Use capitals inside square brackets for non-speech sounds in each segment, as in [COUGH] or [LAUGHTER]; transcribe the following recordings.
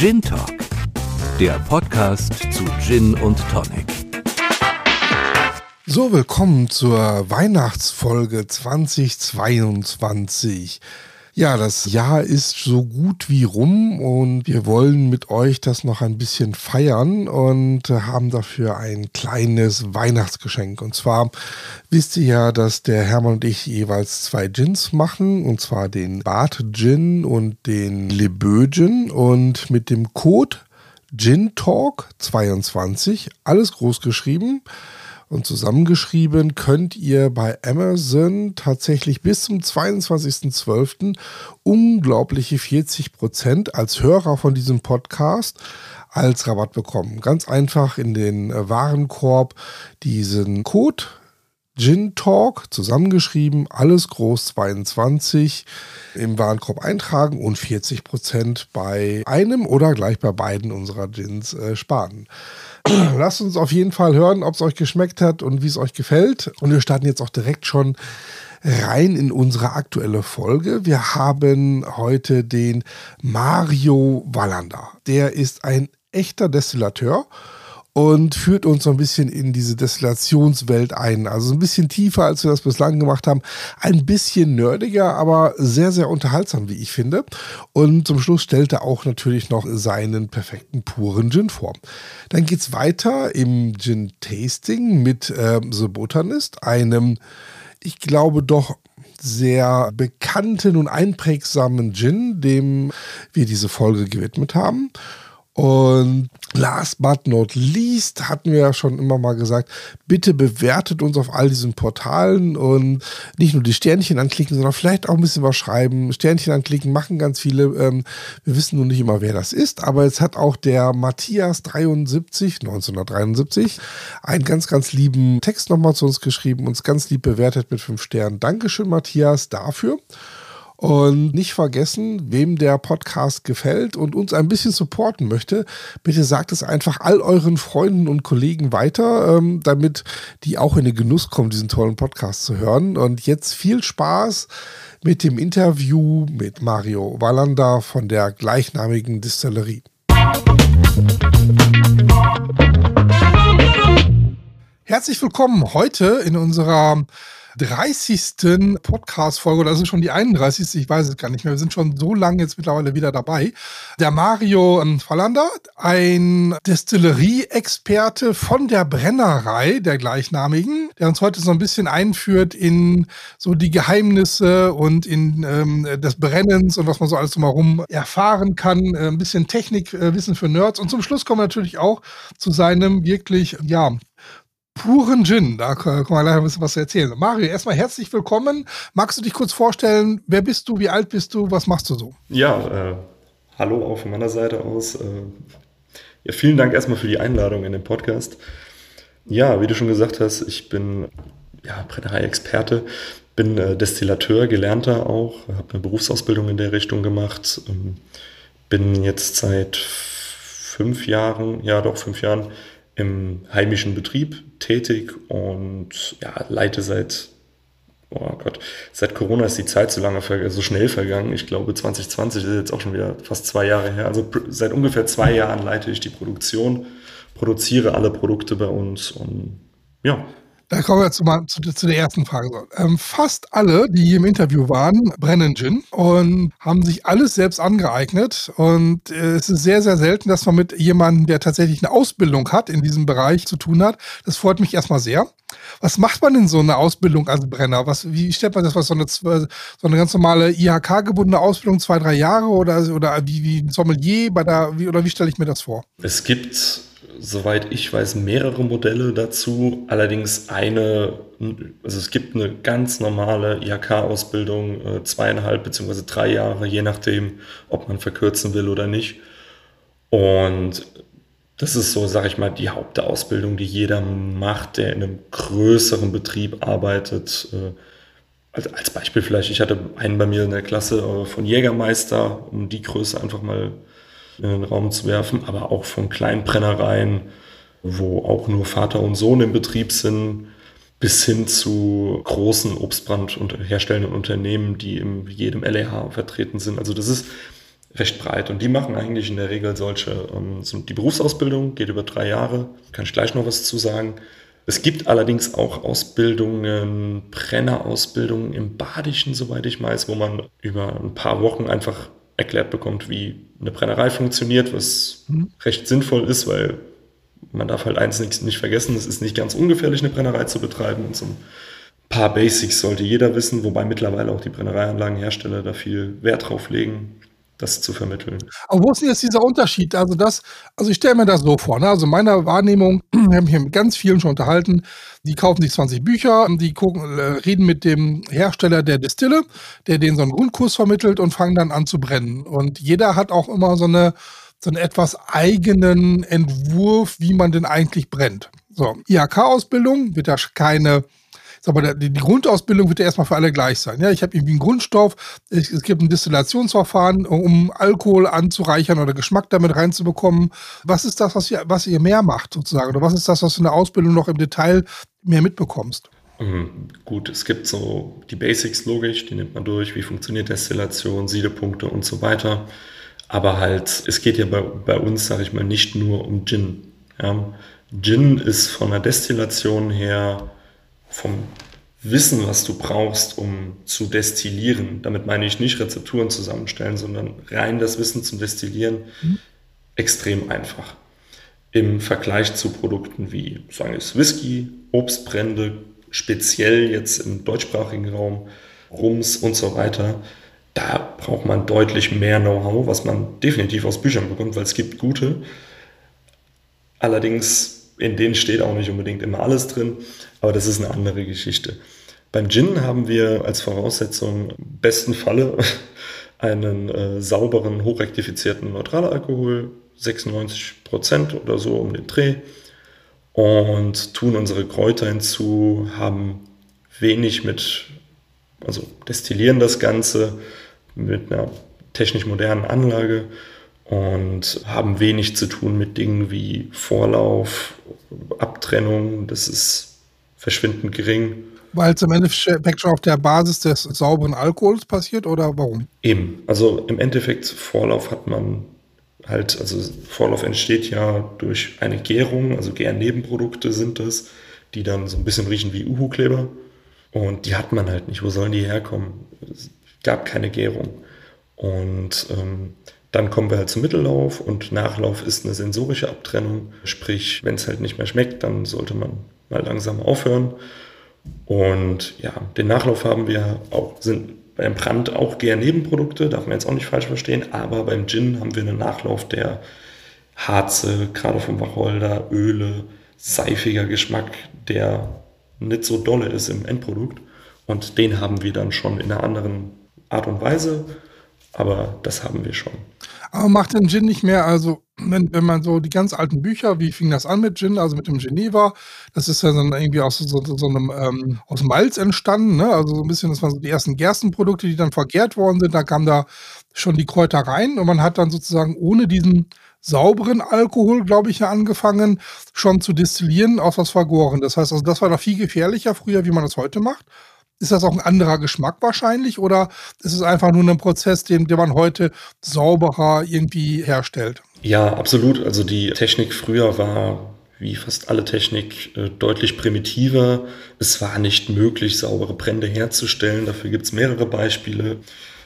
Gin Talk, der Podcast zu Gin und Tonic. So, willkommen zur Weihnachtsfolge 2022. Ja, das Jahr ist so gut wie rum und wir wollen mit euch das noch ein bisschen feiern und haben dafür ein kleines Weihnachtsgeschenk. Und zwar wisst ihr ja, dass der Hermann und ich jeweils zwei Gins machen, und zwar den Bart Gin und den Lebö Gin und mit dem Code Gin Talk 22, alles groß geschrieben, und zusammengeschrieben könnt ihr bei Amazon tatsächlich bis zum 22.12. unglaubliche 40 Prozent als Hörer von diesem Podcast als Rabatt bekommen. Ganz einfach in den Warenkorb diesen Code Gin Talk zusammengeschrieben, alles groß 22 im Warenkorb eintragen und 40 Prozent bei einem oder gleich bei beiden unserer Gins äh, sparen. [CLEARS THROAT] Lasst uns auf jeden Fall hören, ob es euch geschmeckt hat und wie es euch gefällt. Und wir starten jetzt auch direkt schon rein in unsere aktuelle Folge. Wir haben heute den Mario Wallander. Der ist ein echter Destillateur und führt uns so ein bisschen in diese Destillationswelt ein. Also ein bisschen tiefer, als wir das bislang gemacht haben. Ein bisschen nerdiger, aber sehr, sehr unterhaltsam, wie ich finde. Und zum Schluss stellt er auch natürlich noch seinen perfekten puren Gin vor. Dann geht es weiter im Gin Tasting mit äh, The Botanist, einem, ich glaube doch, sehr bekannten und einprägsamen Gin, dem wir diese Folge gewidmet haben. Und last but not least hatten wir ja schon immer mal gesagt, bitte bewertet uns auf all diesen Portalen und nicht nur die Sternchen anklicken, sondern vielleicht auch ein bisschen was schreiben. Sternchen anklicken machen ganz viele. Ähm, wir wissen nur nicht immer, wer das ist, aber jetzt hat auch der Matthias 73, 1973, einen ganz, ganz lieben Text nochmal zu uns geschrieben, uns ganz lieb bewertet mit fünf Sternen. Dankeschön, Matthias, dafür. Und nicht vergessen, wem der Podcast gefällt und uns ein bisschen supporten möchte, bitte sagt es einfach all euren Freunden und Kollegen weiter, ähm, damit die auch in den Genuss kommen, diesen tollen Podcast zu hören. Und jetzt viel Spaß mit dem Interview mit Mario Wallander von der gleichnamigen Distillerie. Herzlich willkommen heute in unserer 30. Podcast-Folge, oder das ist schon die 31. Ich weiß es gar nicht mehr. Wir sind schon so lange jetzt mittlerweile wieder dabei. Der Mario ähm, Fallander, ein Destillerie-Experte von der Brennerei, der gleichnamigen, der uns heute so ein bisschen einführt in so die Geheimnisse und in ähm, des Brennens und was man so alles drumherum erfahren kann. Äh, ein bisschen Technikwissen äh, für Nerds. Und zum Schluss kommen wir natürlich auch zu seinem wirklich, ja, puren Gin. Da können wir gleich ein bisschen was erzählen. Mario, erstmal herzlich willkommen. Magst du dich kurz vorstellen? Wer bist du? Wie alt bist du? Was machst du so? Ja, äh, hallo auch von meiner Seite aus. Äh, ja, vielen Dank erstmal für die Einladung in den Podcast. Ja, wie du schon gesagt hast, ich bin ja, Brennerei-Experte, bin äh, Destillateur, Gelernter auch, habe eine Berufsausbildung in der Richtung gemacht, ähm, bin jetzt seit fünf Jahren, ja doch fünf Jahren im heimischen Betrieb tätig und ja, leite seit, oh Gott, seit Corona ist die Zeit so lange, so schnell vergangen. Ich glaube, 2020 ist jetzt auch schon wieder fast zwei Jahre her. Also seit ungefähr zwei Jahren leite ich die Produktion, produziere alle Produkte bei uns und ja, da kommen wir jetzt mal zu, zu der ersten Frage. Ähm, fast alle, die hier im Interview waren, brennen Gin und haben sich alles selbst angeeignet. Und äh, es ist sehr, sehr selten, dass man mit jemandem, der tatsächlich eine Ausbildung hat, in diesem Bereich zu tun hat. Das freut mich erstmal sehr. Was macht man in so einer Ausbildung als Brenner? Was, wie stellt man das was so eine, so eine ganz normale IHK-gebundene Ausbildung, zwei, drei Jahre oder, oder wie, wie ein Sommelier bei der, wie, oder wie stelle ich mir das vor? Es gibt soweit ich weiß, mehrere Modelle dazu. Allerdings eine, also es gibt eine ganz normale IHK-Ausbildung, äh, zweieinhalb beziehungsweise drei Jahre, je nachdem, ob man verkürzen will oder nicht. Und das ist so, sage ich mal, die Hauptausbildung, die jeder macht, der in einem größeren Betrieb arbeitet. Äh, als, als Beispiel vielleicht, ich hatte einen bei mir in der Klasse äh, von Jägermeister, um die Größe einfach mal in den Raum zu werfen, aber auch von Kleinbrennereien, wo auch nur Vater und Sohn im Betrieb sind, bis hin zu großen Obstbrand- und herstellenden Unternehmen, die in jedem LEH vertreten sind. Also das ist recht breit. Und die machen eigentlich in der Regel solche, ähm, die Berufsausbildung geht über drei Jahre, kann ich gleich noch was zu sagen. Es gibt allerdings auch Ausbildungen, Brennerausbildungen im Badischen, soweit ich weiß, wo man über ein paar Wochen einfach erklärt bekommt, wie eine Brennerei funktioniert, was mhm. recht sinnvoll ist, weil man darf halt eins nicht, nicht vergessen, es ist nicht ganz ungefährlich, eine Brennerei zu betreiben. Und so ein paar Basics sollte jeder wissen, wobei mittlerweile auch die Brennereianlagenhersteller da viel Wert drauf legen, das zu vermitteln. Aber wo ist jetzt dieser Unterschied? Also das, also ich stelle mir das so vor, ne? also meiner Wahrnehmung, [CLEARS THROAT] wir haben hier mit ganz vielen schon unterhalten, die kaufen sich 20 Bücher, die gucken, äh, reden mit dem Hersteller der Distille, der denen so einen Grundkurs vermittelt und fangen dann an zu brennen. Und jeder hat auch immer so eine so einen etwas eigenen Entwurf, wie man denn eigentlich brennt. So, IHK-Ausbildung wird da keine sag mal, die, die Grundausbildung wird ja erstmal für alle gleich sein. Ja, ich habe irgendwie einen Grundstoff, es, es gibt ein Destillationsverfahren, um Alkohol anzureichern oder Geschmack damit reinzubekommen. Was ist das, was ihr, was ihr mehr macht sozusagen? Oder was ist das, was du in der Ausbildung noch im Detail mehr mitbekommst? Mhm, gut, es gibt so die Basics logisch, die nimmt man durch, wie funktioniert Destillation, Siedepunkte und so weiter. Aber halt, es geht ja bei, bei uns, sage ich mal, nicht nur um Gin. Ja. Gin ist von der Destillation her vom Wissen, was du brauchst, um zu destillieren, damit meine ich nicht Rezepturen zusammenstellen, sondern rein das Wissen zum Destillieren, mhm. extrem einfach. Im Vergleich zu Produkten wie, sagen wir Whisky, Obstbrände, speziell jetzt im deutschsprachigen Raum, Rums und so weiter, da braucht man deutlich mehr Know-how, was man definitiv aus Büchern bekommt, weil es gibt gute. Allerdings in denen steht auch nicht unbedingt immer alles drin, aber das ist eine andere Geschichte. Beim Gin haben wir als Voraussetzung besten Falle [LAUGHS] einen äh, sauberen, hochrektifizierten Neutralalkohol, 96 Prozent oder so um den Dreh und tun unsere Kräuter hinzu, haben wenig mit, also destillieren das Ganze mit einer technisch modernen Anlage und haben wenig zu tun mit Dingen wie Vorlauf, Abtrennung. Das ist verschwindend gering. Weil es im Endeffekt schon auf der Basis des sauberen Alkohols passiert oder warum? Eben. Also im Endeffekt Vorlauf hat man halt, also Vorlauf entsteht ja durch eine Gärung, also Gärnebenprodukte sind das, die dann so ein bisschen riechen wie Uhu-Kleber. Und die hat man halt nicht. Wo sollen die herkommen? Es gab keine Gärung. Und ähm, dann kommen wir halt zum Mittellauf und Nachlauf ist eine sensorische Abtrennung. Sprich, wenn es halt nicht mehr schmeckt, dann sollte man mal langsam aufhören. Und ja, den Nachlauf haben wir auch, sind beim Brand auch gern Nebenprodukte, darf man jetzt auch nicht falsch verstehen, aber beim Gin haben wir einen Nachlauf, der Harze, gerade vom Wacholder, Öle, seifiger Geschmack, der nicht so dolle ist im Endprodukt. Und den haben wir dann schon in einer anderen Art und Weise aber das haben wir schon. Aber macht den Gin nicht mehr, also wenn, wenn man so die ganz alten Bücher, wie fing das an mit Gin, also mit dem Geneva, das ist ja dann irgendwie aus so, so, einem ähm, aus Malz entstanden, ne? Also so ein bisschen, das waren so die ersten Gerstenprodukte, die dann vergärt worden sind, da kam da schon die Kräuter rein und man hat dann sozusagen ohne diesen sauberen Alkohol, glaube ich, ja angefangen, schon zu destillieren aus was vergoren. Das heißt, also das war noch viel gefährlicher früher, wie man das heute macht. Ist das auch ein anderer Geschmack wahrscheinlich oder ist es einfach nur ein Prozess, den, den man heute sauberer irgendwie herstellt? Ja, absolut. Also die Technik früher war wie fast alle Technik äh, deutlich primitiver. Es war nicht möglich, saubere Brände herzustellen. Dafür gibt es mehrere Beispiele.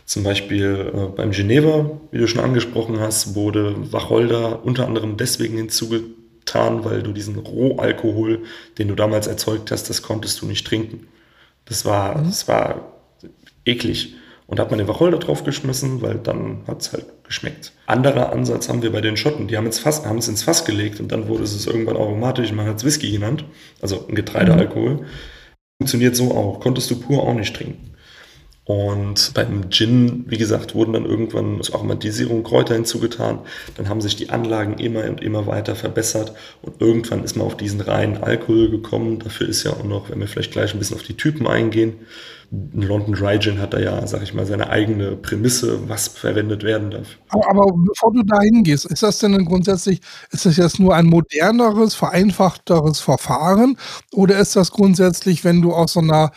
Zum Beispiel äh, beim Geneva, wie du schon angesprochen hast, wurde Wacholder unter anderem deswegen hinzugetan, weil du diesen Rohalkohol, den du damals erzeugt hast, das konntest du nicht trinken. Das war, mhm. das war eklig. Und da hat man den Wacholder draufgeschmissen, weil dann hat es halt geschmeckt. Anderer Ansatz haben wir bei den Schotten. Die haben es Fass, haben es ins Fass gelegt und dann wurde es irgendwann aromatisch, man hat es Whisky genannt, also ein Getreidealkohol. Mhm. Funktioniert so auch. Konntest du pur auch nicht trinken. Und beim Gin, wie gesagt, wurden dann irgendwann zur Aromatisierung Kräuter hinzugetan. Dann haben sich die Anlagen immer und immer weiter verbessert. Und irgendwann ist man auf diesen reinen Alkohol gekommen. Dafür ist ja auch noch, wenn wir vielleicht gleich ein bisschen auf die Typen eingehen, Ein London Dry Gin hat da ja, sag ich mal, seine eigene Prämisse, was verwendet werden darf. Aber, aber bevor du da hingehst, ist das denn grundsätzlich, ist das jetzt nur ein moderneres, vereinfachteres Verfahren oder ist das grundsätzlich, wenn du aus so einer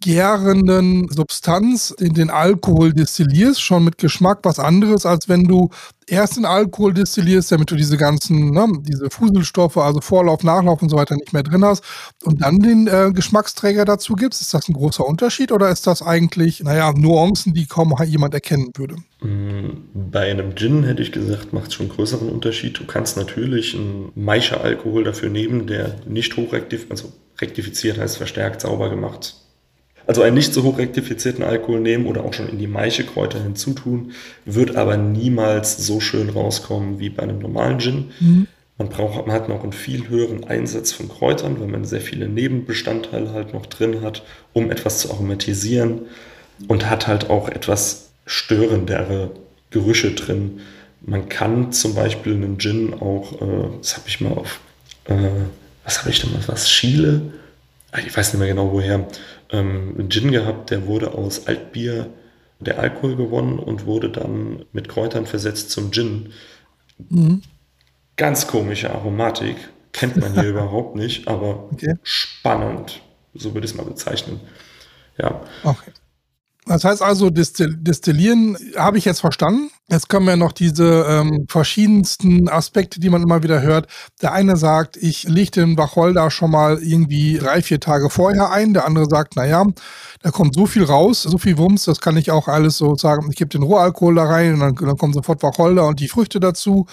gärenden Substanz den, den Alkohol destillierst, schon mit Geschmack was anderes, als wenn du erst den Alkohol destillierst, damit du diese ganzen, ne, diese Fuselstoffe, also Vorlauf, Nachlauf und so weiter nicht mehr drin hast und dann den äh, Geschmacksträger dazu gibst. Ist das ein großer Unterschied oder ist das eigentlich, naja, Nuancen, die kaum jemand erkennen würde? Mm, bei einem Gin hätte ich gesagt, macht es schon einen größeren Unterschied. Du kannst natürlich einen Maische-Alkohol dafür nehmen, der nicht hochrektiv, also rektifiziert heißt verstärkt, sauber gemacht also einen nicht so hoch rektifizierten Alkohol nehmen oder auch schon in die Maischekräuter hinzutun, wird aber niemals so schön rauskommen wie bei einem normalen Gin. Mhm. Man, braucht, man hat noch einen viel höheren Einsatz von Kräutern, weil man sehr viele Nebenbestandteile halt noch drin hat, um etwas zu aromatisieren und hat halt auch etwas störendere Gerüche drin. Man kann zum Beispiel einen Gin auch, äh, das habe ich mal auf, äh, was habe ich da mal, was, Chile? Ah, ich weiß nicht mehr genau woher, ähm, einen Gin gehabt, der wurde aus Altbier der Alkohol gewonnen und wurde dann mit Kräutern versetzt zum Gin. Mhm. Ganz komische Aromatik, kennt man hier [LAUGHS] überhaupt nicht, aber okay. spannend, so würde ich es mal bezeichnen. Ja. Okay. Das heißt also, Destillieren habe ich jetzt verstanden. Jetzt kommen ja noch diese ähm, verschiedensten Aspekte, die man immer wieder hört. Der eine sagt, ich lege den Wacholder schon mal irgendwie drei, vier Tage vorher ein. Der andere sagt, naja, da kommt so viel raus, so viel Wumms, das kann ich auch alles so sagen. Ich gebe den Rohalkohol da rein und dann, dann kommt sofort Wacholder und die Früchte dazu.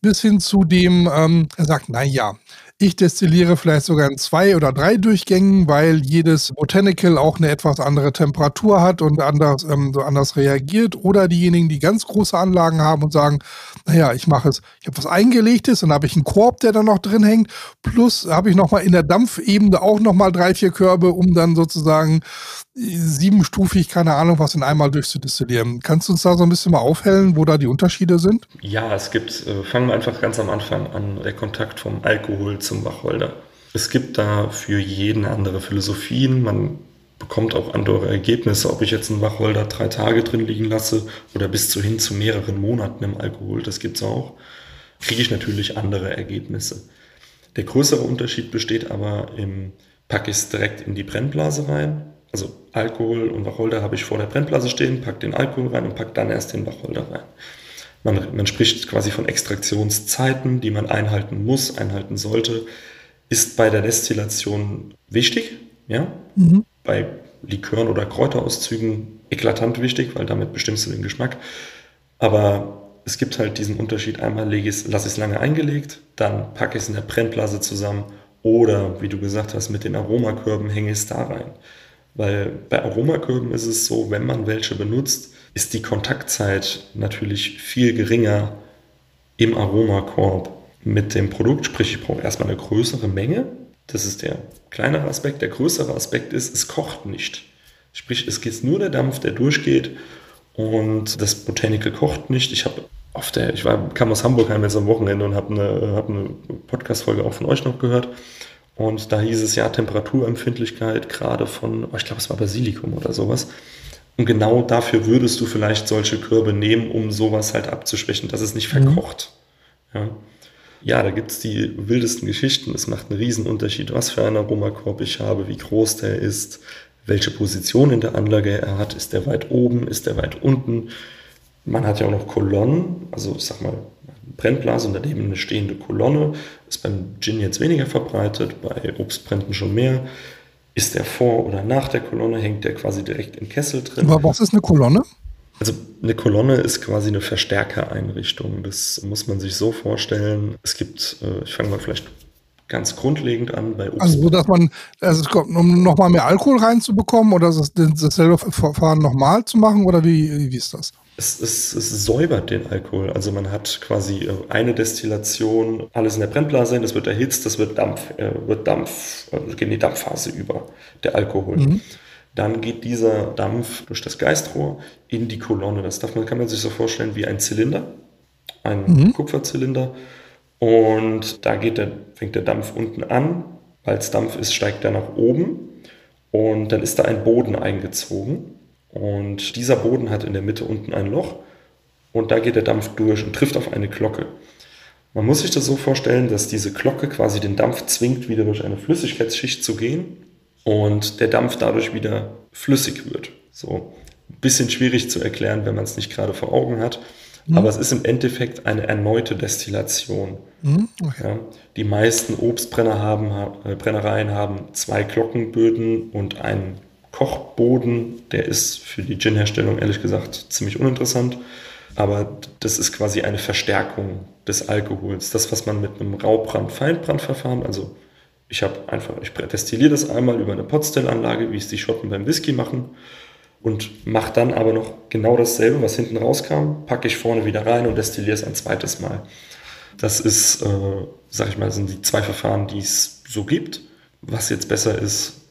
Bis hin zu dem, ähm, er sagt, naja, ich destilliere vielleicht sogar in zwei oder drei Durchgängen, weil jedes Botanical auch eine etwas andere Temperatur hat und anders, ähm, so anders reagiert. Oder diejenigen, die ganz große Anlagen haben und sagen, naja, ich mache es, ich habe was eingelegtes, dann habe ich einen Korb, der da noch drin hängt. Plus habe ich nochmal in der Dampfebene auch nochmal drei, vier Körbe, um dann sozusagen siebenstufig, keine Ahnung, was in einmal durchzudestillieren. Kannst du uns da so ein bisschen mal aufhellen, wo da die Unterschiede sind? Ja, es gibt, äh, fangen wir einfach ganz am Anfang an, der Kontakt vom Alkohol zum Wacholder. Es gibt da für jeden andere Philosophien. Man bekommt auch andere Ergebnisse, ob ich jetzt einen Wacholder drei Tage drin liegen lasse oder bis zu hin zu mehreren Monaten im Alkohol, das gibt es auch, kriege ich natürlich andere Ergebnisse. Der größere Unterschied besteht aber im, packe ich es direkt in die Brennblase rein also Alkohol und Wacholder habe ich vor der Brennblase stehen, pack den Alkohol rein und pack dann erst den Wacholder rein. Man, man spricht quasi von Extraktionszeiten, die man einhalten muss, einhalten sollte. Ist bei der Destillation wichtig, ja. Mhm. Bei Likören oder Kräuterauszügen eklatant wichtig, weil damit bestimmst du den Geschmack. Aber es gibt halt diesen Unterschied. Einmal lege ich lasse ich es lange eingelegt, dann packe ich es in der Brennblase zusammen oder, wie du gesagt hast, mit den Aromakörben hänge ich es da rein. Weil bei Aromakörben ist es so, wenn man welche benutzt, ist die Kontaktzeit natürlich viel geringer im Aromakorb mit dem Produkt. Sprich, ich brauche erstmal eine größere Menge. Das ist der kleinere Aspekt. Der größere Aspekt ist, es kocht nicht. Sprich, es geht nur der Dampf, der durchgeht und das Botanical kocht nicht. Ich habe auf der, ich war, kam aus Hamburg heim jetzt am Wochenende und habe eine, hab eine Podcast-Folge auch von euch noch gehört. Und da hieß es ja Temperaturempfindlichkeit, gerade von, oh, ich glaube, es war Basilikum oder sowas. Und genau dafür würdest du vielleicht solche Körbe nehmen, um sowas halt abzuschwächen, dass es nicht mhm. verkocht. Mhm. Ja. ja, da gibt es die wildesten Geschichten. Es macht einen Riesenunterschied, was für einen Aromakorb ich habe, wie groß der ist, welche Position in der Anlage er hat. Ist der weit oben, ist der weit unten? Man hat ja auch noch Kolonnen, also ich sag mal, Brennblase und daneben eine stehende Kolonne. Ist beim Gin jetzt weniger verbreitet, bei Obstbränden schon mehr. Ist der vor oder nach der Kolonne, hängt der quasi direkt im Kessel drin. Aber was ist eine Kolonne? Also eine Kolonne ist quasi eine Verstärkereinrichtung. Das muss man sich so vorstellen. Es gibt, äh, ich fange mal vielleicht ganz grundlegend an bei Obst. Also so, dass man, also um nochmal mehr Alkohol reinzubekommen oder dasselbe Verfahren nochmal zu machen oder wie, wie ist das? Es, es, es, säubert den Alkohol. Also man hat quasi äh, eine Destillation, alles in der Brennblase, das wird erhitzt, das wird Dampf, äh, wird Dampf, äh, geht in die Dampfphase über, der Alkohol. Mhm. Dann geht dieser Dampf durch das Geistrohr in die Kolonne. Das darf man, kann man sich so vorstellen wie ein Zylinder, ein mhm. Kupferzylinder. Und da geht der, fängt der Dampf unten an. Weil es Dampf ist, steigt er nach oben Und dann ist da ein Boden eingezogen. Und dieser Boden hat in der Mitte unten ein Loch. Und da geht der Dampf durch und trifft auf eine Glocke. Man muss sich das so vorstellen, dass diese Glocke quasi den Dampf zwingt, wieder durch eine Flüssigkeitsschicht zu gehen und der Dampf dadurch wieder flüssig wird. So ein bisschen schwierig zu erklären, wenn man es nicht gerade vor Augen hat. Mhm. Aber es ist im Endeffekt eine erneute Destillation. Mhm. Okay. Ja, die meisten Obstbrenner haben, äh, Brennereien haben zwei Glockenböden und einen Kochboden. Der ist für die Gin-Herstellung ehrlich gesagt ziemlich uninteressant. Aber das ist quasi eine Verstärkung des Alkohols. Das, was man mit einem Raubrand-Feindbrandverfahren, also ich habe einfach, ich destilliere das einmal über eine Potstellanlage, wie es die Schotten beim Whisky machen und mache dann aber noch genau dasselbe, was hinten rauskam, packe ich vorne wieder rein und destilliere es ein zweites Mal. Das ist, äh, sag ich mal, sind die zwei Verfahren, die es so gibt. Was jetzt besser ist,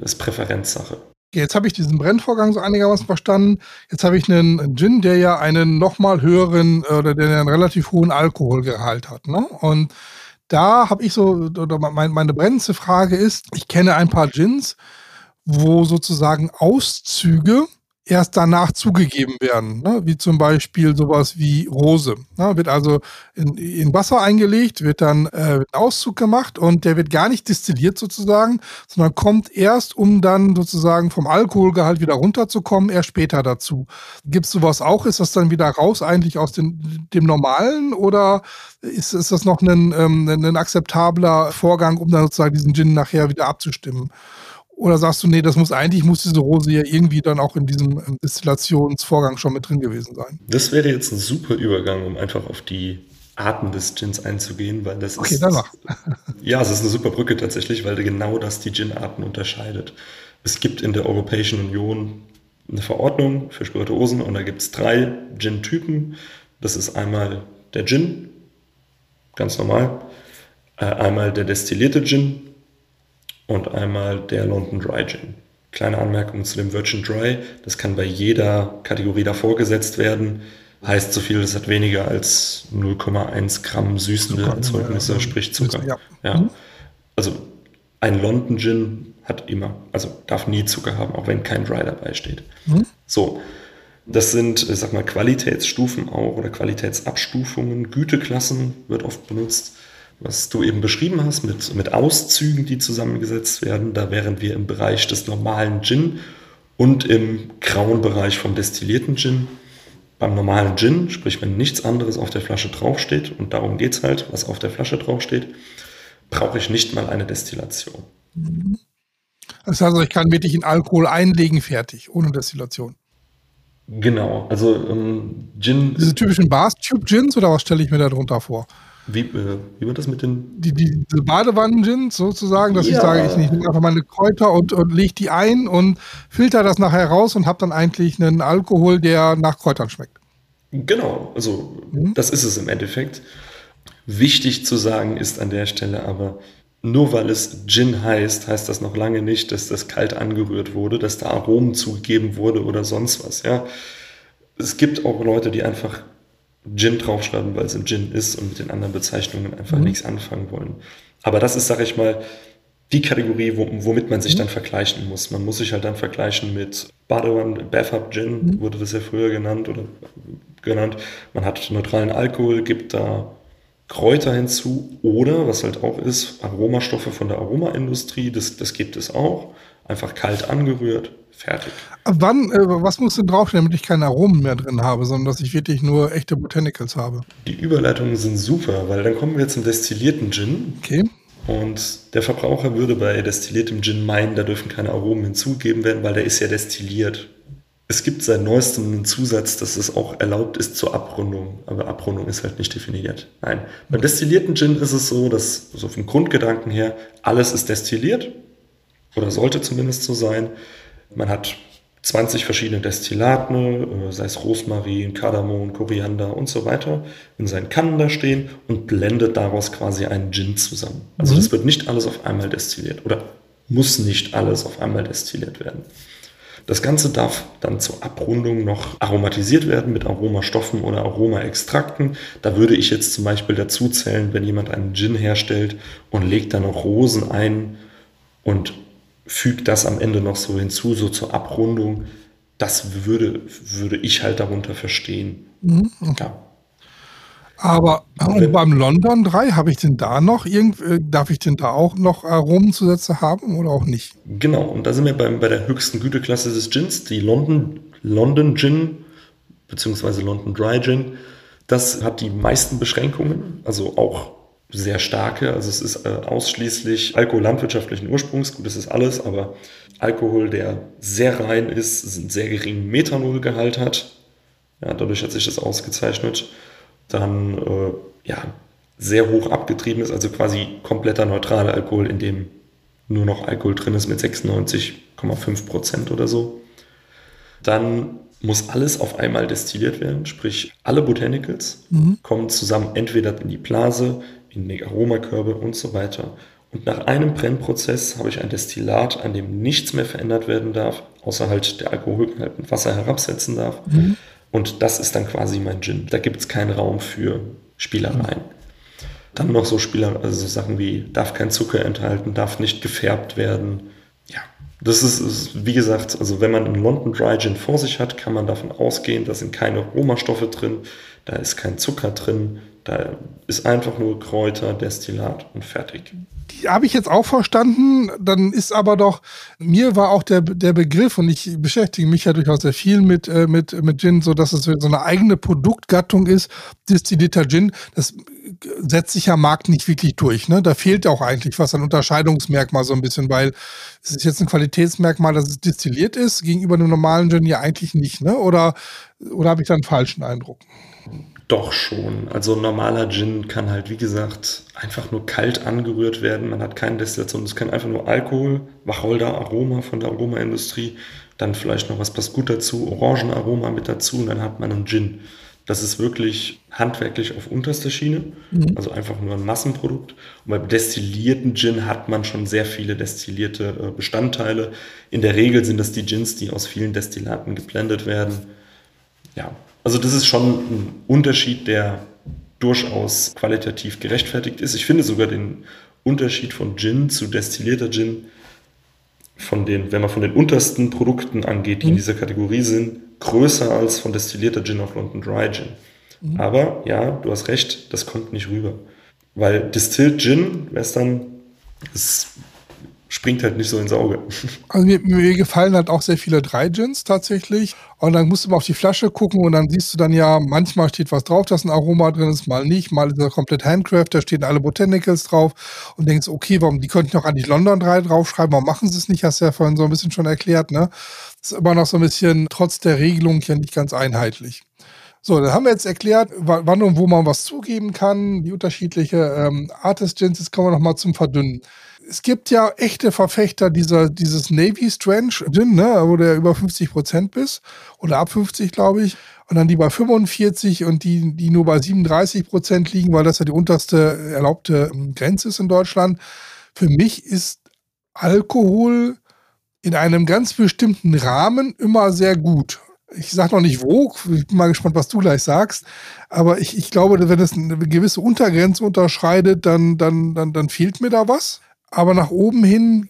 ist Präferenzsache. Jetzt habe ich diesen Brennvorgang so einigermaßen verstanden. Jetzt habe ich einen Gin, der ja einen nochmal höheren äh, oder der einen relativ hohen Alkoholgehalt hat. Ne? Und da habe ich so, oder mein, meine brennendste Frage ist, ich kenne ein paar Gins, wo sozusagen Auszüge erst danach zugegeben werden, ne? wie zum Beispiel sowas wie Rose. Ne? Wird also in, in, Wasser eingelegt, wird dann äh, Auszug gemacht und der wird gar nicht destilliert sozusagen, sondern kommt erst, um dann sozusagen vom Alkoholgehalt wieder runterzukommen, erst später dazu. Gibt es sowas auch? Ist das dann wieder raus eigentlich aus den, dem Normalen oder ist, ist das noch ein, ähm, ein akzeptabler Vorgang, um dann sozusagen diesen Gin nachher wieder abzustimmen? Oder sagst du, nee, das muss eigentlich, muss diese Rose ja irgendwie dann auch in diesem ähm, Destillationsvorgang schon mit drin gewesen sein? Das wäre jetzt ein super Übergang, um einfach auf die Arten des Gins einzugehen, weil das okay, ist. Okay, danach. [LAUGHS] ja, es ist eine super Brücke tatsächlich, weil genau das die Gin-Arten unterscheidet. Es gibt in der Europäischen Union eine Verordnung für Spirituosen und da gibt es drei Gin-Typen. Das ist einmal der Gin, ganz normal, äh, einmal der destillierte Gin und einmal der London Dry Gin. Kleine Anmerkung zu dem Virgin Dry, das kann bei jeder Kategorie davor gesetzt werden. Heißt so viel, das hat weniger als 0,1 Gramm süßende Zucker, Erzeugnisse, ja, sprich Zucker. Ja. ja. Mhm. Also ein London Gin hat immer, also darf nie Zucker haben, auch wenn kein Dry dabei steht. Mhm. So, das sind, ich sag mal, Qualitätsstufen auch oder Qualitätsabstufungen, Güteklassen wird oft benutzt was du eben beschrieben hast, mit, mit Auszügen, die zusammengesetzt werden. Da wären wir im Bereich des normalen Gin und im grauen Bereich vom destillierten Gin. Beim normalen Gin, sprich wenn nichts anderes auf der Flasche draufsteht, und darum geht es halt, was auf der Flasche draufsteht, brauche ich nicht mal eine Destillation. Das heißt also, ich kann wirklich in Alkohol einlegen, fertig, ohne Destillation. Genau, also ähm, Gin. Diese typischen Bars-Tube-Gins oder was stelle ich mir darunter vor? Wie, äh, wie wird das mit den. Die, die, diese Badewannen-Gins sozusagen, dass ja. ich sage, ich nehme einfach meine Kräuter und, und lege die ein und filter das nachher raus und habe dann eigentlich einen Alkohol, der nach Kräutern schmeckt. Genau, also mhm. das ist es im Endeffekt. Wichtig zu sagen ist an der Stelle aber, nur weil es Gin heißt, heißt das noch lange nicht, dass das kalt angerührt wurde, dass da Aromen zugegeben wurde oder sonst was. Ja. Es gibt auch Leute, die einfach Gin draufschreiben, weil es ein Gin ist und mit den anderen Bezeichnungen einfach mhm. nichts anfangen wollen. Aber das ist, sag ich mal, die Kategorie, womit man sich mhm. dann vergleichen muss. Man muss sich halt dann vergleichen mit Badawan, Bathub Gin, mhm. wurde das ja früher genannt oder genannt. Man hat neutralen Alkohol, gibt da Kräuter hinzu oder, was halt auch ist, Aromastoffe von der Aromaindustrie, das, das gibt es auch. Einfach kalt angerührt, fertig. Wann, äh, was muss denn draufstehen, damit ich keine Aromen mehr drin habe, sondern dass ich wirklich nur echte Botanicals habe? Die Überleitungen sind super, weil dann kommen wir zum destillierten Gin. Okay. Und der Verbraucher würde bei destilliertem Gin meinen, da dürfen keine Aromen hinzugeben werden, weil der ist ja destilliert. Es gibt seit neuestem einen Zusatz, dass es auch erlaubt ist zur Abrundung, aber Abrundung ist halt nicht definiert. Nein, beim destillierten Gin ist es so, dass so vom Grundgedanken her alles ist destilliert oder sollte zumindest so sein. Man hat 20 verschiedene Destillaten, äh, sei es Rosmarin, Kardamom, Koriander und so weiter, in seinen Kannen da stehen und blendet daraus quasi einen Gin zusammen. Also mhm. das wird nicht alles auf einmal destilliert oder muss nicht alles auf einmal destilliert werden. Das Ganze darf dann zur Abrundung noch aromatisiert werden mit Aromastoffen oder Aromaextrakten. Da würde ich jetzt zum Beispiel dazu zählen, wenn jemand einen Gin herstellt und legt da noch Rosen ein und füge das am Ende noch so hinzu, so zur Abrundung. Das würde, würde ich halt darunter verstehen. Mhm. Ja. Aber und beim London 3 habe ich denn da noch irgend, äh, darf ich denn da auch noch Aromenzusätze haben oder auch nicht? Genau, und da sind wir beim, bei der höchsten Güteklasse des Gins, die London, London Gin, beziehungsweise London Dry Gin. Das hat die meisten Beschränkungen, also auch sehr starke. Also es ist äh, ausschließlich Alkohol landwirtschaftlichen Ursprungs. Gut, das ist alles, aber Alkohol, der sehr rein ist, einen sehr geringen Methanolgehalt hat. Ja, dadurch hat sich das ausgezeichnet dann äh, ja, sehr hoch abgetrieben ist, also quasi kompletter neutraler Alkohol, in dem nur noch Alkohol drin ist mit 96,5 Prozent oder so. Dann muss alles auf einmal destilliert werden, sprich alle Botanicals mhm. kommen zusammen entweder in die Blase, in die Aromakörbe und so weiter. Und nach einem Brennprozess habe ich ein Destillat, an dem nichts mehr verändert werden darf, außer halt der Alkoholgehalt mit Wasser herabsetzen darf. Mhm. Und das ist dann quasi mein Gin. Da gibt es keinen Raum für Spielereien. Mhm. Dann noch so Spieler, also so Sachen wie darf kein Zucker enthalten, darf nicht gefärbt werden. Ja, das ist, ist, wie gesagt, also wenn man einen London Dry Gin vor sich hat, kann man davon ausgehen, da sind keine Aromastoffe drin, da ist kein Zucker drin, da ist einfach nur Kräuter, Destillat und fertig habe ich jetzt auch verstanden. Dann ist aber doch, mir war auch der, der Begriff, und ich beschäftige mich ja durchaus sehr viel mit, äh, mit, mit Gin, so dass es so eine eigene Produktgattung ist, destillierter Gin. Das setzt sich ja am Markt nicht wirklich durch. Ne? Da fehlt auch eigentlich was an Unterscheidungsmerkmal so ein bisschen, weil es ist jetzt ein Qualitätsmerkmal, dass es destilliert ist, gegenüber einem normalen Gin ja eigentlich nicht. Ne? Oder, oder habe ich da einen falschen Eindruck? Doch schon. Also ein normaler Gin kann halt, wie gesagt, einfach nur kalt angerührt werden. Man hat keine Destillation. Es kann einfach nur Alkohol, Wacholder, Aroma von der Aromaindustrie, dann vielleicht noch was passt gut dazu, Orangenaroma mit dazu und dann hat man einen Gin. Das ist wirklich handwerklich auf unterster Schiene, mhm. also einfach nur ein Massenprodukt. Und beim destillierten Gin hat man schon sehr viele destillierte äh, Bestandteile. In der Regel sind das die Gins, die aus vielen Destillaten geblendet werden. Ja, also das ist schon ein Unterschied, der durchaus qualitativ gerechtfertigt ist. Ich finde sogar den Unterschied von Gin zu destillierter Gin, von den, wenn man von den untersten Produkten angeht, die in mhm. dieser Kategorie sind, größer als von destillierter Gin auf London Dry Gin. Mhm. Aber ja, du hast recht, das kommt nicht rüber. Weil Distilled Gin, Western, ist springt halt nicht so ins Auge. [LAUGHS] Also mir, mir gefallen halt auch sehr viele drei Gins tatsächlich. Und dann musst du mal auf die Flasche gucken und dann siehst du dann ja, manchmal steht was drauf, dass ein Aroma drin ist, mal nicht, mal ist er komplett Handcraft, da stehen alle Botanicals drauf und denkst, okay, warum, die könnten auch eigentlich London 3 draufschreiben, warum machen sie es nicht? Hast du ja vorhin so ein bisschen schon erklärt, ne? Das ist immer noch so ein bisschen, trotz der Regelung ja nicht ganz einheitlich. So, dann haben wir jetzt erklärt, wann und wo man was zugeben kann, die unterschiedliche ähm, Artist Gins. Jetzt kommen wir noch mal zum Verdünnen es gibt ja echte Verfechter dieser, dieses Navy Strange Gin, ne, wo du ja über 50 Prozent bist oder ab 50, glaube ich. Und dann die bei 45 und die, die nur bei 37 Prozent liegen, weil das ja die unterste erlaubte ähm, Grenze ist in Deutschland. Für mich ist Alkohol in einem ganz bestimmten Rahmen immer sehr gut. Ich sage noch nicht wo, ich bin mal gespannt, was du gleich sagst. Aber ich, ich glaube, wenn es eine gewisse Untergrenze unterschreitet, dann, dann, dann, dann fehlt mir da was aber nach oben hin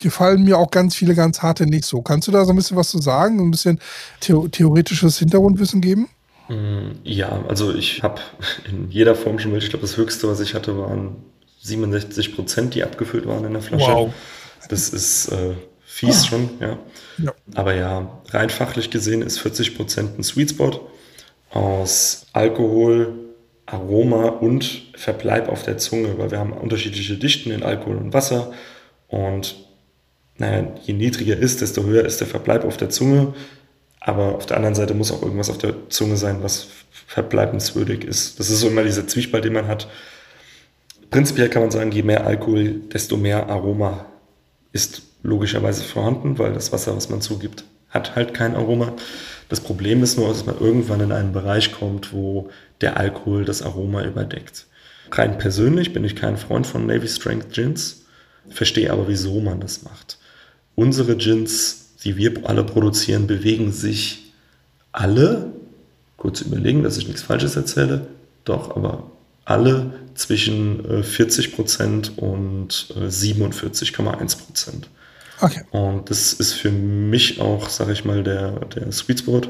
gefallen mir auch ganz viele ganz harte nicht so. Kannst du da so ein bisschen was zu sagen, ein bisschen theoretisches Hintergrundwissen geben? Mm, ja, also ich habe in jeder Form schon welche. Ich glaube, das höchste, was ich hatte, waren 67 Prozent, die abgefüllt waren in der Flasche. Wow. Das ist äh, fies ah. schon, ja. ja. Aber ja, rein fachlich gesehen ist 40 Prozent ein Sweet Spot aus Alkohol, Aroma und Verbleib auf der Zunge, weil wir haben unterschiedliche Dichten in Alkohol und Wasser und naja, je niedriger ist, desto höher ist der Verbleib auf der Zunge. Aber auf der anderen Seite muss auch irgendwas auf der Zunge sein, was verbleibenswürdig ist. Das ist so immer dieser Zwiespalt, den man hat. Prinzipiell kann man sagen, je mehr Alkohol, desto mehr Aroma ist logischerweise vorhanden, weil das Wasser, was man zugibt, hat halt kein Aroma. Das Problem ist nur, dass man irgendwann in einen Bereich kommt, wo der Alkohol das Aroma überdeckt. Rein persönlich bin ich kein Freund von Navy Strength Gins, verstehe aber, wieso man das macht. Unsere Gins, die wir alle produzieren, bewegen sich alle, kurz überlegen, dass ich nichts Falsches erzähle, doch, aber alle zwischen 40% äh, und 47,1%. Okay. Und das ist für mich auch, sag ich mal, der, der Sweet Spot,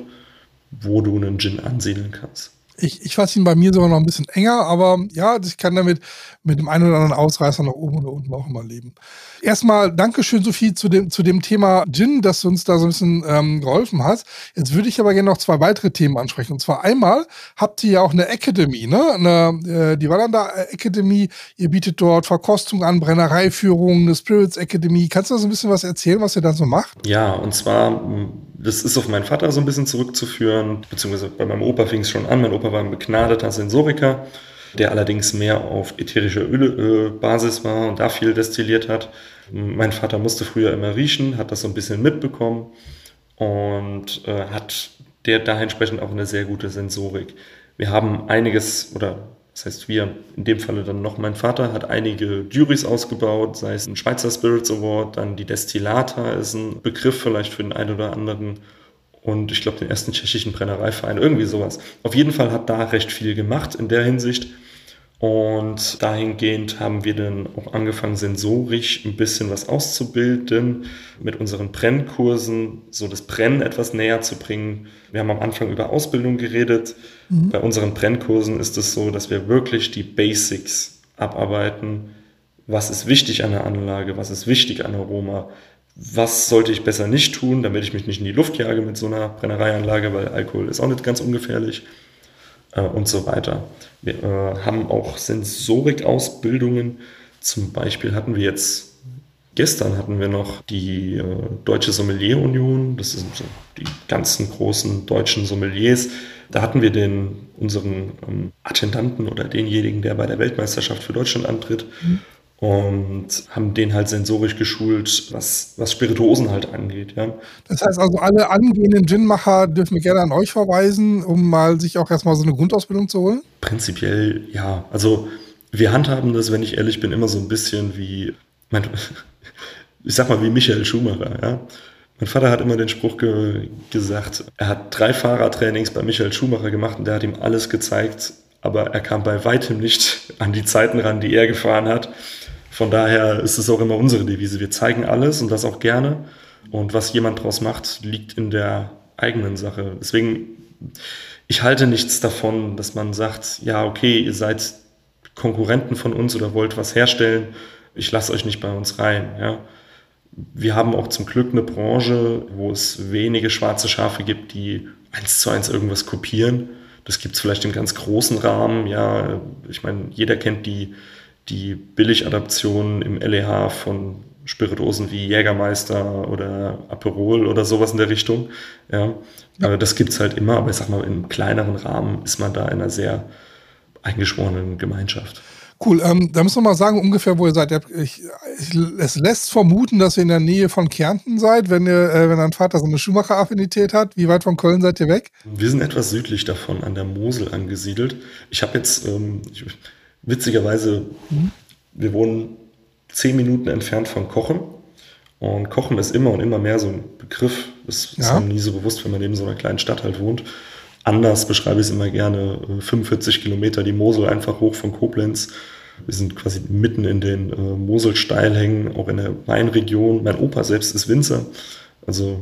wo du einen Gin ansiedeln kannst. Ich, ich fasse ihn bei mir sogar noch ein bisschen enger, aber ja, ich kann damit mit dem einen oder anderen Ausreißer nach oben oder unten auch immer leben. Erstmal Dankeschön, Sophie, zu dem, zu dem Thema Gin, dass du uns da so ein bisschen ähm, geholfen hast. Jetzt würde ich aber gerne noch zwei weitere Themen ansprechen. Und zwar einmal habt ihr ja auch eine Academy, ne? Eine, äh, die Wallander Academy. Ihr bietet dort Verkostung an, Brennereiführung, eine Spirits Academy. Kannst du uns ein bisschen was erzählen, was ihr da so macht? Ja, und zwar, das ist auf meinen Vater so ein bisschen zurückzuführen, beziehungsweise bei meinem Opa fing es schon an. Mein Opa war ein begnadeter Sensoriker der allerdings mehr auf ätherischer Ölbasis war und da viel destilliert hat. Mein Vater musste früher immer riechen, hat das so ein bisschen mitbekommen und äh, hat der da entsprechend auch eine sehr gute Sensorik. Wir haben einiges, oder das heißt wir, in dem Falle dann noch mein Vater, hat einige Juries ausgebaut, sei es ein Schweizer Spirits Award, dann die Destillata ist ein Begriff vielleicht für den einen oder anderen und ich glaube den ersten tschechischen Brennereiverein, irgendwie sowas. Auf jeden Fall hat da recht viel gemacht in der Hinsicht. Und dahingehend haben wir dann auch angefangen, sensorisch ein bisschen was auszubilden, mit unseren Brennkursen, so das Brennen etwas näher zu bringen. Wir haben am Anfang über Ausbildung geredet. Mhm. Bei unseren Brennkursen ist es so, dass wir wirklich die Basics abarbeiten. Was ist wichtig an der Anlage? Was ist wichtig an Aroma? was sollte ich besser nicht tun, damit ich mich nicht in die Luft jage mit so einer Brennereianlage, weil Alkohol ist auch nicht ganz ungefährlich äh, und so weiter. Wir äh, haben auch Sensorikausbildungen. Zum Beispiel hatten wir jetzt, gestern hatten wir noch die äh, Deutsche Sommelierunion, das sind so die ganzen großen deutschen Sommeliers. Da hatten wir den, unseren ähm, Attendanten oder denjenigen, der bei der Weltmeisterschaft für Deutschland antritt. Mhm und haben den halt sensorisch geschult, was, was Spirituosen halt angeht. Ja. Das heißt also, alle angehenden Ginmacher dürfen wir gerne an euch verweisen, um mal sich auch erstmal so eine Grundausbildung zu holen? Prinzipiell ja. Also wir handhaben das, wenn ich ehrlich bin, immer so ein bisschen wie, mein, [LAUGHS] ich sag mal wie Michael Schumacher. Ja. Mein Vater hat immer den Spruch ge gesagt, er hat drei Fahrradtrainings bei Michael Schumacher gemacht und der hat ihm alles gezeigt, aber er kam bei weitem nicht an die Zeiten ran, die er gefahren hat. Von daher ist es auch immer unsere Devise. Wir zeigen alles und das auch gerne. Und was jemand daraus macht, liegt in der eigenen Sache. Deswegen, ich halte nichts davon, dass man sagt, ja, okay, ihr seid Konkurrenten von uns oder wollt was herstellen. Ich lasse euch nicht bei uns rein. Ja. Wir haben auch zum Glück eine Branche, wo es wenige schwarze Schafe gibt, die eins zu eins irgendwas kopieren. Das gibt es vielleicht im ganz großen Rahmen. Ja, ich meine, jeder kennt die die Billigadaptionen im LEH von Spirituosen wie Jägermeister oder Aperol oder sowas in der Richtung. Ja, aber das gibt es halt immer, aber ich sag mal, im kleineren Rahmen ist man da in einer sehr eingeschworenen Gemeinschaft. Cool, ähm, da müssen wir mal sagen, ungefähr, wo ihr seid. Ich, ich, es lässt vermuten, dass ihr in der Nähe von Kärnten seid, wenn, ihr, äh, wenn dein Vater so eine Schumacher-Affinität hat. Wie weit von Köln seid ihr weg? Wir sind etwas südlich davon, an der Mosel angesiedelt. Ich habe jetzt, ähm, ich, Witzigerweise, mhm. wir wohnen zehn Minuten entfernt von Kochen. Und Kochen ist immer und immer mehr so ein Begriff. Das ja. ist einem nie so bewusst, wenn man neben so einer kleinen Stadt halt wohnt. Anders beschreibe ich es immer gerne. 45 äh, Kilometer die Mosel einfach hoch von Koblenz. Wir sind quasi mitten in den äh, Moselsteilhängen, auch in der Weinregion. Mein Opa selbst ist Winzer. Also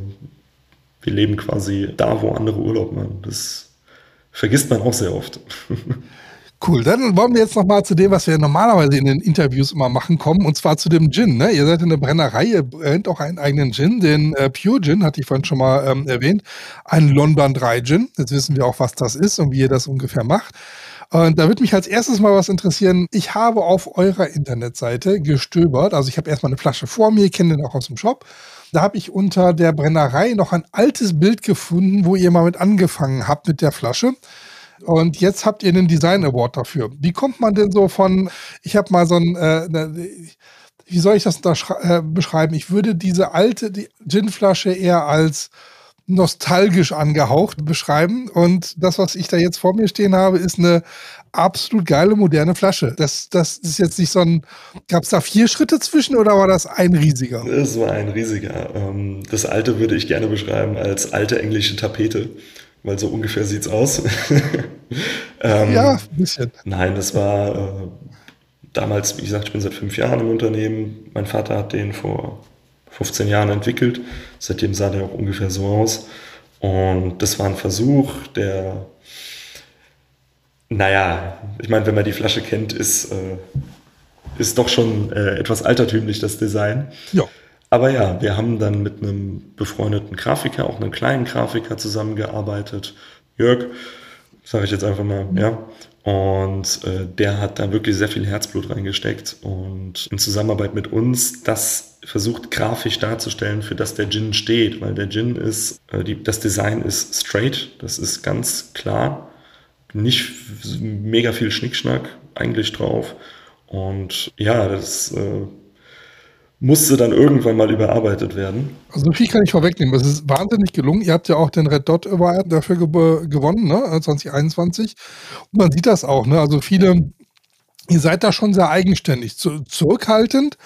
wir leben quasi da, wo andere Urlaub machen. Das vergisst man auch sehr oft. [LAUGHS] Cool, dann wollen wir jetzt nochmal zu dem, was wir normalerweise in den Interviews immer machen, kommen, und zwar zu dem Gin. Ne? Ihr seid in der Brennerei, ihr brennt auch einen eigenen Gin, den äh, Pure Gin, hatte ich vorhin schon mal ähm, erwähnt, ein London Dry Gin. Jetzt wissen wir auch, was das ist und wie ihr das ungefähr macht. Und da würde mich als erstes mal was interessieren. Ich habe auf eurer Internetseite gestöbert, also ich habe erstmal eine Flasche vor mir, kenne den auch aus dem Shop. Da habe ich unter der Brennerei noch ein altes Bild gefunden, wo ihr mal mit angefangen habt mit der Flasche. Und jetzt habt ihr einen Design Award dafür. Wie kommt man denn so von, ich habe mal so ein, äh, ne, wie soll ich das da äh, beschreiben? Ich würde diese alte die Ginflasche eher als nostalgisch angehaucht beschreiben. Und das, was ich da jetzt vor mir stehen habe, ist eine absolut geile moderne Flasche. Das, das ist jetzt nicht so ein. Gab es da vier Schritte zwischen oder war das ein riesiger? Das war ein riesiger. Ähm, das alte würde ich gerne beschreiben als alte englische Tapete weil so ungefähr sieht es aus. [LAUGHS] ähm, ja, ein bisschen. Nein, das war äh, damals, wie gesagt, ich bin seit fünf Jahren im Unternehmen. Mein Vater hat den vor 15 Jahren entwickelt. Seitdem sah der auch ungefähr so aus. Und das war ein Versuch, der, naja, ich meine, wenn man die Flasche kennt, ist, äh, ist doch schon äh, etwas altertümlich das Design. Ja. Aber ja, wir haben dann mit einem befreundeten Grafiker, auch einem kleinen Grafiker zusammengearbeitet. Jörg, sage ich jetzt einfach mal, ja. Und äh, der hat da wirklich sehr viel Herzblut reingesteckt und in Zusammenarbeit mit uns das versucht grafisch darzustellen, für das der Gin steht, weil der Gin ist, äh, die, das Design ist straight, das ist ganz klar, nicht mega viel Schnickschnack eigentlich drauf. Und ja, das äh, musste dann irgendwann mal überarbeitet werden. Also so viel kann ich vorwegnehmen. Es ist wahnsinnig gelungen. Ihr habt ja auch den Red Dot Award dafür ge gewonnen, ne? 2021. Und man sieht das auch, ne? Also viele, ihr seid da schon sehr eigenständig, zu, zurückhaltend,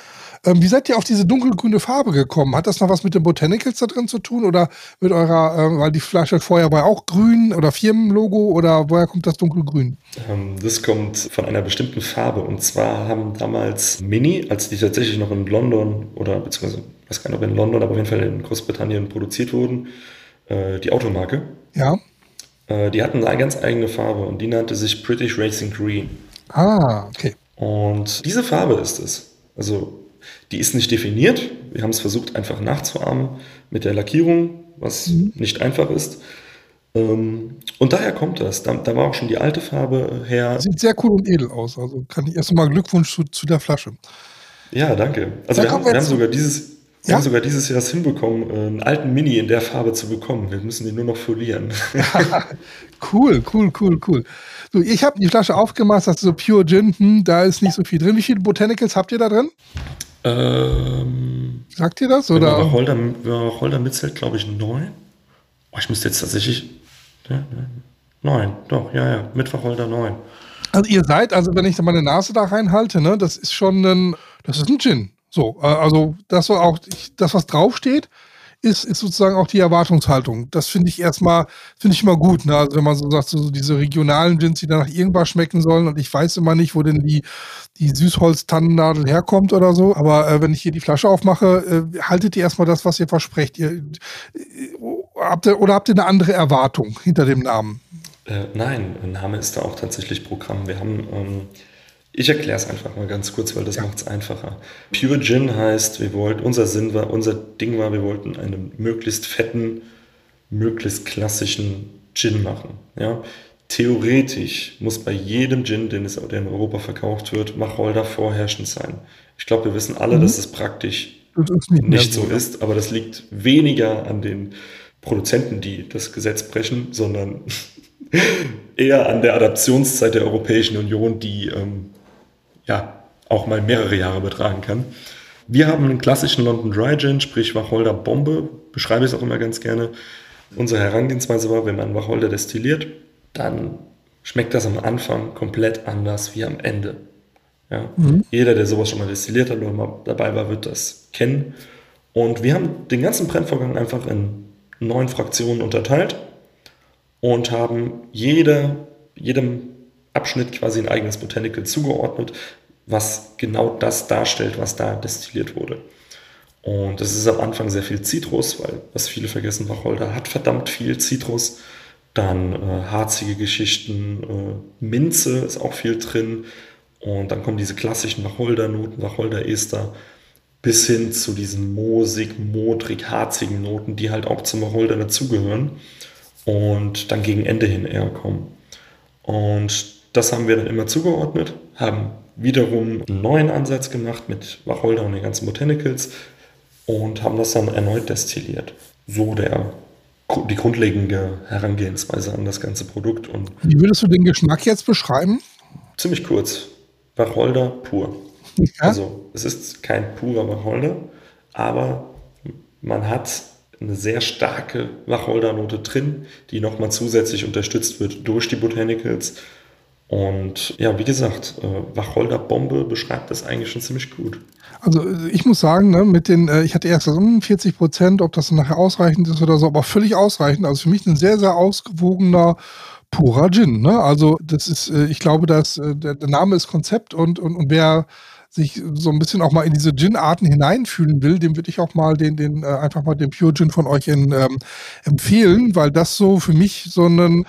ähm, wie seid ihr auf diese dunkelgrüne Farbe gekommen? Hat das noch was mit den Botanicals da drin zu tun oder mit eurer, äh, weil die Flasche vorher war auch grün oder Firmenlogo oder woher kommt das dunkelgrün? Ähm, das kommt von einer bestimmten Farbe und zwar haben damals Mini, als die tatsächlich noch in London oder beziehungsweise, ich weiß gar nicht, ob in London, aber auf jeden Fall in Großbritannien produziert wurden, äh, die Automarke. Ja. Äh, die hatten eine ganz eigene Farbe und die nannte sich British Racing Green. Ah, okay. Und diese Farbe ist es. Also die ist nicht definiert. Wir haben es versucht, einfach nachzuahmen mit der Lackierung, was mhm. nicht einfach ist. Ähm, und daher kommt das. Da, da, war auch schon die alte Farbe her. Sieht sehr cool und edel aus. Also kann ich erst einmal Glückwunsch zu, zu, der Flasche. Ja, danke. Also wir haben, wir haben, sogar dieses, wir ja? haben sogar dieses Jahr es hinbekommen, einen alten Mini in der Farbe zu bekommen. Wir müssen ihn nur noch folieren. [LAUGHS] [LAUGHS] cool, cool, cool, cool. So, ich habe die Flasche aufgemacht, das ist so Pure Gin, hm, da ist nicht so viel drin. Wie viele Botanicals habt ihr da drin? Ähm, Sagt ihr das? Oder? Wacholder, Wacholder mitzählt, glaube ich, neun. Oh, ich müsste jetzt tatsächlich. Ja, neun, doch, ja, ja. Mit Wacholder neun. Also ihr seid, also wenn ich meine Nase da reinhalte, ne, das ist schon ein, das ist ein Gin. So, äh, also das so auch, das, was draufsteht, ist, ist sozusagen auch die Erwartungshaltung. Das finde ich erstmal, finde ich immer gut. Ne? Also wenn man so sagt, so diese regionalen Gins, die dann nach irgendwas schmecken sollen und ich weiß immer nicht, wo denn die, die Süßholz-Tannennadel herkommt oder so. Aber äh, wenn ich hier die Flasche aufmache, äh, haltet ihr erstmal das, was ihr versprecht. Ihr, äh, habt ihr, oder habt ihr eine andere Erwartung hinter dem Namen? Äh, nein, Name ist da auch tatsächlich Programm. Wir haben ähm ich erkläre es einfach mal ganz kurz, weil das ja. macht es einfacher. Pure Gin heißt, wir wollten, unser Sinn war, unser Ding war, wir wollten einen möglichst fetten, möglichst klassischen Gin machen. Ja? Theoretisch muss bei jedem Gin, den es der in Europa verkauft wird, Wacholder vorherrschend sein. Ich glaube, wir wissen alle, mhm. dass es praktisch das nicht, nicht so ist, aber das liegt weniger an den Produzenten, die das Gesetz brechen, sondern [LAUGHS] eher an der Adaptionszeit der Europäischen Union, die ähm, ja, auch mal mehrere Jahre betragen kann. Wir haben einen klassischen London Dry Gin, sprich Wacholder Bombe, beschreibe ich es auch immer ganz gerne. Unsere Herangehensweise war, wenn man Wacholder destilliert, dann schmeckt das am Anfang komplett anders wie am Ende. Ja? Mhm. Jeder, der sowas schon mal destilliert hat oder mal dabei war, wird das kennen. Und wir haben den ganzen Brennvorgang einfach in neun Fraktionen unterteilt und haben jede, jedem Abschnitt quasi ein eigenes Botanical zugeordnet, was genau das darstellt, was da destilliert wurde. Und das ist am Anfang sehr viel Zitrus, weil, was viele vergessen, Wacholder hat verdammt viel Zitrus. Dann äh, harzige Geschichten, äh, Minze ist auch viel drin. Und dann kommen diese klassischen Wacholder-Noten, Wacholder-Ester, bis hin zu diesen moosig, modrig, harzigen Noten, die halt auch zum Wacholder dazugehören und dann gegen Ende hin eher kommen. Und das haben wir dann immer zugeordnet, haben wiederum einen neuen Ansatz gemacht mit Wacholder und den ganzen Botanicals und haben das dann erneut destilliert. So der, die grundlegende Herangehensweise an das ganze Produkt. Und Wie würdest du den Geschmack jetzt beschreiben? Ziemlich kurz. Wacholder pur. Ja? Also es ist kein purer Wacholder, aber man hat eine sehr starke Wacholdernote drin, die nochmal zusätzlich unterstützt wird durch die Botanicals und ja, wie gesagt, äh, Wacholder Bombe beschreibt das eigentlich schon ziemlich gut. Also ich muss sagen, ne, mit den, äh, ich hatte erst gesagt, 40 Prozent, ob das nachher ausreichend ist oder so, aber völlig ausreichend. Also für mich ein sehr, sehr ausgewogener purer Gin. Ne? Also das ist, äh, ich glaube, dass der, Name ist Konzept und, und, und wer sich so ein bisschen auch mal in diese Gin-Arten hineinfühlen will, dem würde ich auch mal den, den, äh, einfach mal den Pure Gin von euch in, ähm, empfehlen, weil das so für mich so ein,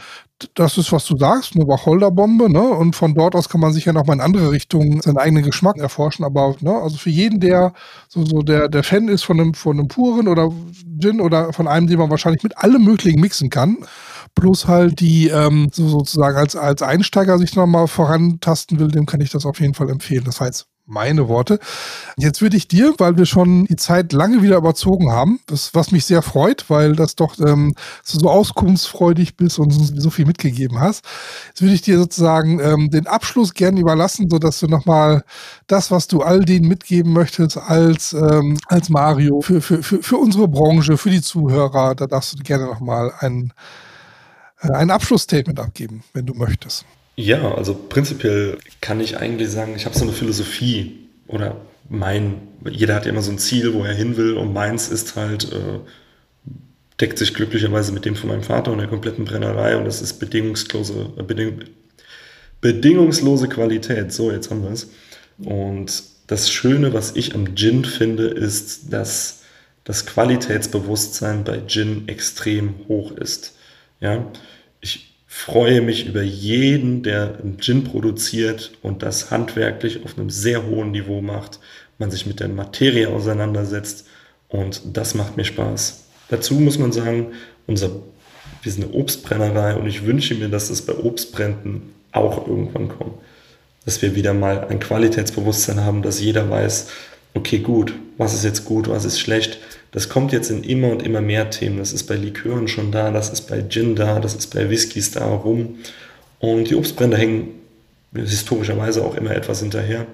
das ist, was du sagst, eine Wacholderbombe, ne? Und von dort aus kann man sich ja noch mal in andere Richtungen seinen eigenen Geschmack erforschen. Aber, ne, also für jeden, der so, so der, der Fan ist von einem, von einem puren oder Gin oder von einem, den man wahrscheinlich mit allem möglichen mixen kann, plus halt die ähm, so sozusagen als, als Einsteiger sich nochmal vorantasten will, dem kann ich das auf jeden Fall empfehlen. Das heißt, meine Worte. Jetzt würde ich dir, weil wir schon die Zeit lange wieder überzogen haben, das, was mich sehr freut, weil das doch ähm, so auskunftsfreudig bist und so viel mitgegeben hast, jetzt würde ich dir sozusagen ähm, den Abschluss gerne überlassen, sodass du nochmal das, was du all denen mitgeben möchtest als, ähm, als Mario für, für, für, für unsere Branche, für die Zuhörer, da darfst du gerne nochmal ein, äh, ein Abschlussstatement abgeben, wenn du möchtest. Ja, also prinzipiell kann ich eigentlich sagen, ich habe so eine Philosophie oder mein, jeder hat ja immer so ein Ziel, wo er hin will und meins ist halt, äh, deckt sich glücklicherweise mit dem von meinem Vater und der kompletten Brennerei und das ist bedingungslose, äh, beding, bedingungslose Qualität. So, jetzt haben wir es. Und das Schöne, was ich am Gin finde, ist, dass das Qualitätsbewusstsein bei Gin extrem hoch ist. Ja, ich freue mich über jeden, der einen Gin produziert und das handwerklich auf einem sehr hohen Niveau macht, man sich mit der Materie auseinandersetzt und das macht mir Spaß. Dazu muss man sagen, unser, wir sind eine Obstbrennerei und ich wünsche mir, dass das bei Obstbränden auch irgendwann kommt. Dass wir wieder mal ein Qualitätsbewusstsein haben, dass jeder weiß, okay, gut, was ist jetzt gut, was ist schlecht, das kommt jetzt in immer und immer mehr Themen. Das ist bei Likören schon da, das ist bei Gin da, das ist bei Whiskys da, rum. Und die Obstbrände hängen historischerweise auch immer etwas hinterher.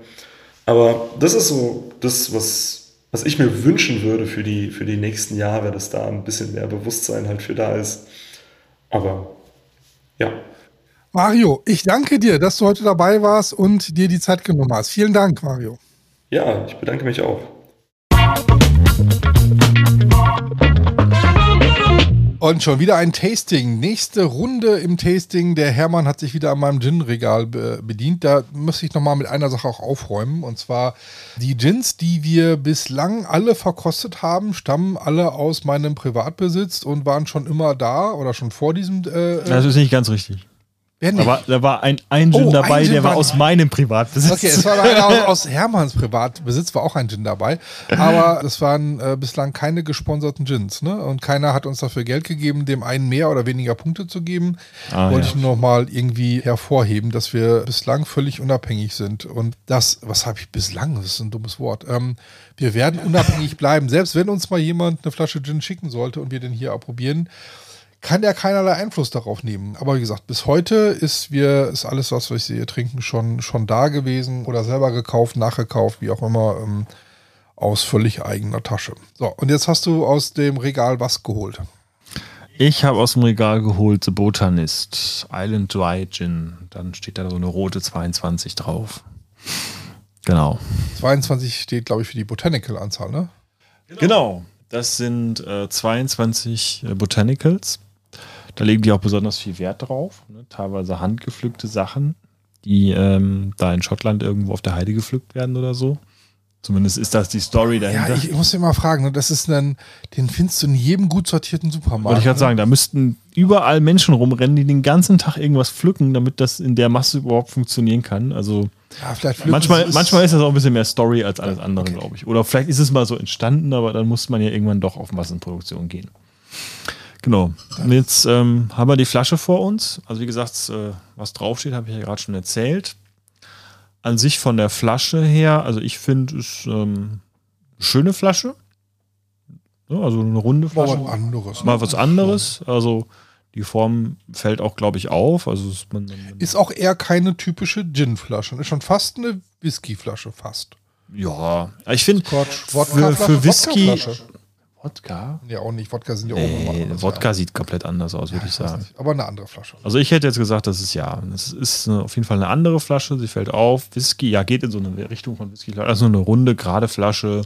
Aber das ist so das, was, was ich mir wünschen würde für die, für die nächsten Jahre, dass da ein bisschen mehr Bewusstsein halt für da ist. Aber ja. Mario, ich danke dir, dass du heute dabei warst und dir die Zeit genommen hast. Vielen Dank, Mario. Ja, ich bedanke mich auch. Und schon wieder ein Tasting. Nächste Runde im Tasting. Der Hermann hat sich wieder an meinem Gin-Regal be bedient. Da muss ich nochmal mit einer Sache auch aufräumen. Und zwar die Gins, die wir bislang alle verkostet haben, stammen alle aus meinem Privatbesitz und waren schon immer da oder schon vor diesem. Äh, das ist nicht ganz richtig. Da war, da war ein, ein Gin oh, dabei, ein Gin der war aus meinem Privatbesitz. Okay, es war einer [LAUGHS] aus, aus Hermanns Privatbesitz, war auch ein Gin dabei. Aber es waren äh, bislang keine gesponserten Gins. Ne? Und keiner hat uns dafür Geld gegeben, dem einen mehr oder weniger Punkte zu geben. Ah, Wollte ja. ich nochmal irgendwie hervorheben, dass wir bislang völlig unabhängig sind. Und das, was habe ich bislang? Das ist ein dummes Wort. Ähm, wir werden unabhängig bleiben. Selbst wenn uns mal jemand eine Flasche Gin schicken sollte und wir den hier approbieren, kann er keinerlei Einfluss darauf nehmen. Aber wie gesagt, bis heute ist wir, ist alles, was wir hier trinken, schon, schon da gewesen oder selber gekauft, nachgekauft, wie auch immer, ähm, aus völlig eigener Tasche. So, und jetzt hast du aus dem Regal was geholt? Ich habe aus dem Regal geholt The Botanist Island Dry Gin. Dann steht da so eine rote 22 drauf. Genau. 22 steht, glaube ich, für die Botanical-Anzahl, ne? Genau. Das sind äh, 22 äh, Botanicals. Da legen die auch besonders viel Wert drauf. Ne? Teilweise handgepflückte Sachen, die ähm, da in Schottland irgendwo auf der Heide gepflückt werden oder so. Zumindest ist das die Story dahinter. Ja, ich muss dir mal fragen, ne, das ist ein, den findest du in jedem gut sortierten Supermarkt. Wollte ich gerade ne? sagen, da müssten überall Menschen rumrennen, die den ganzen Tag irgendwas pflücken, damit das in der Masse überhaupt funktionieren kann. Also ja, manchmal, ist manchmal ist das auch ein bisschen mehr Story als alles andere, okay. glaube ich. Oder vielleicht ist es mal so entstanden, aber dann muss man ja irgendwann doch auf Massenproduktion gehen. Genau. Und jetzt ähm, haben wir die Flasche vor uns. Also wie gesagt, äh, was draufsteht, habe ich ja gerade schon erzählt. An sich von der Flasche her, also ich finde es ähm, eine schöne Flasche. Ja, also eine runde Flasche. Mal was anderes. Mal was anderes. Also die Form fällt auch, glaube ich, auf. Also ist, man, ist auch eher keine typische Gin-Flasche. Ist schon fast eine Whisky-Flasche, fast. Ja, ich finde für, für Whisky, Wodka? Ja, auch nicht. Wodka sind ja auch nee, anders. Wodka ja. sieht komplett anders aus, würde ja, ich sagen. Aber eine andere Flasche. Also ich hätte jetzt gesagt, das ist ja, das ist auf jeden Fall eine andere Flasche. Sie fällt auf. Whisky, ja, geht in so eine Richtung von Whisky. Also eine runde, gerade Flasche.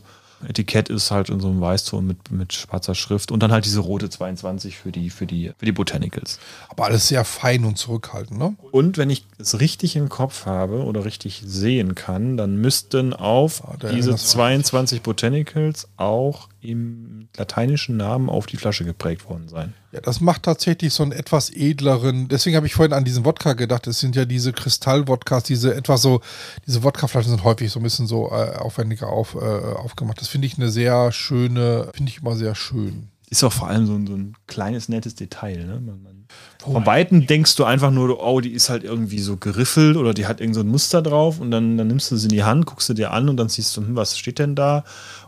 Etikett ist halt in so einem Weißton mit, mit schwarzer Schrift und dann halt diese rote 22 für die, für die, für die Botanicals. Aber alles sehr fein und zurückhaltend, ne? Und wenn ich es richtig im Kopf habe oder richtig sehen kann, dann müssten auf ja, diese 22 Botanicals auch im lateinischen Namen auf die Flasche geprägt worden sein. Ja, das macht tatsächlich so einen etwas edleren, deswegen habe ich vorhin an diesen Wodka gedacht, es sind ja diese Kristall-Wodkas, diese etwas so, diese Wodkaflaschen sind häufig so ein bisschen so äh, aufwendiger auf, äh, aufgemacht. Das finde ich eine sehr schöne, finde ich immer sehr schön. Ist auch vor allem so ein, so ein kleines, nettes Detail. Ne? Man, man, von Weitem denkst du einfach nur, oh, die ist halt irgendwie so geriffelt oder die hat irgend so ein Muster drauf und dann, dann nimmst du sie in die Hand, guckst du dir an und dann siehst du, hm, was steht denn da?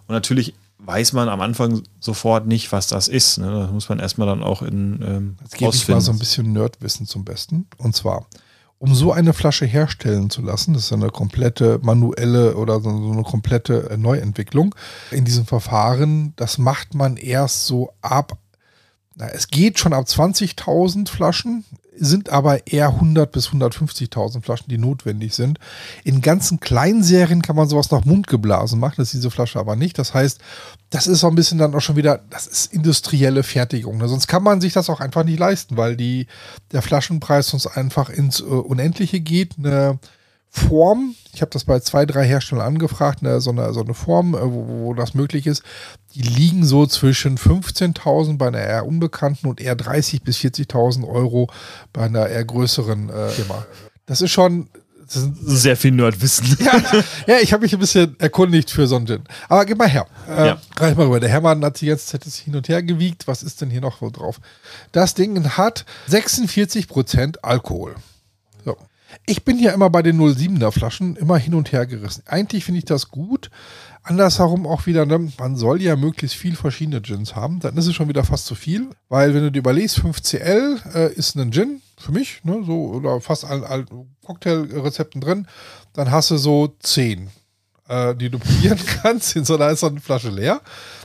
Und natürlich weiß man am Anfang sofort nicht, was das ist. Ne? Das muss man erstmal dann auch in. Ähm, Jetzt gebe ich mal so ein bisschen Nerdwissen zum Besten. Und zwar, um so eine Flasche herstellen zu lassen, das ist eine komplette manuelle oder so eine komplette äh, Neuentwicklung in diesem Verfahren, das macht man erst so ab. Na, es geht schon ab 20.000 Flaschen sind aber eher 100 bis 150.000 Flaschen, die notwendig sind. In ganzen Kleinserien kann man sowas nach Mund geblasen machen, das ist diese Flasche aber nicht. Das heißt, das ist so ein bisschen dann auch schon wieder, das ist industrielle Fertigung. Ne? Sonst kann man sich das auch einfach nicht leisten, weil die, der Flaschenpreis sonst einfach ins äh, Unendliche geht. Eine Form, ich habe das bei zwei, drei Herstellern angefragt, ne, so, eine, so eine Form, äh, wo, wo das möglich ist, die liegen so zwischen 15.000 bei einer eher unbekannten und eher 30.000 bis 40.000 Euro bei einer eher größeren äh, Firma. Das ist schon sehr viel Nerdwissen. Ja, ja ich habe mich ein bisschen erkundigt für so einen Gin. Aber gib mal her. Äh, ja. Reich mal rüber. Der Hermann hat sich jetzt es hin und her gewiegt. Was ist denn hier noch so drauf? Das Ding hat 46% Alkohol. So. Ich bin ja immer bei den 07er Flaschen immer hin und her gerissen. Eigentlich finde ich das gut. Andersherum auch wieder, ne? man soll ja möglichst viel verschiedene Gins haben. Dann ist es schon wieder fast zu viel. Weil wenn du dir überlegst, 5CL äh, ist ein Gin für mich, ne? so, oder fast allen, allen Cocktailrezepten drin. Dann hast du so 10 äh, die du [LAUGHS] probieren kannst. In so einer eine Flasche leer.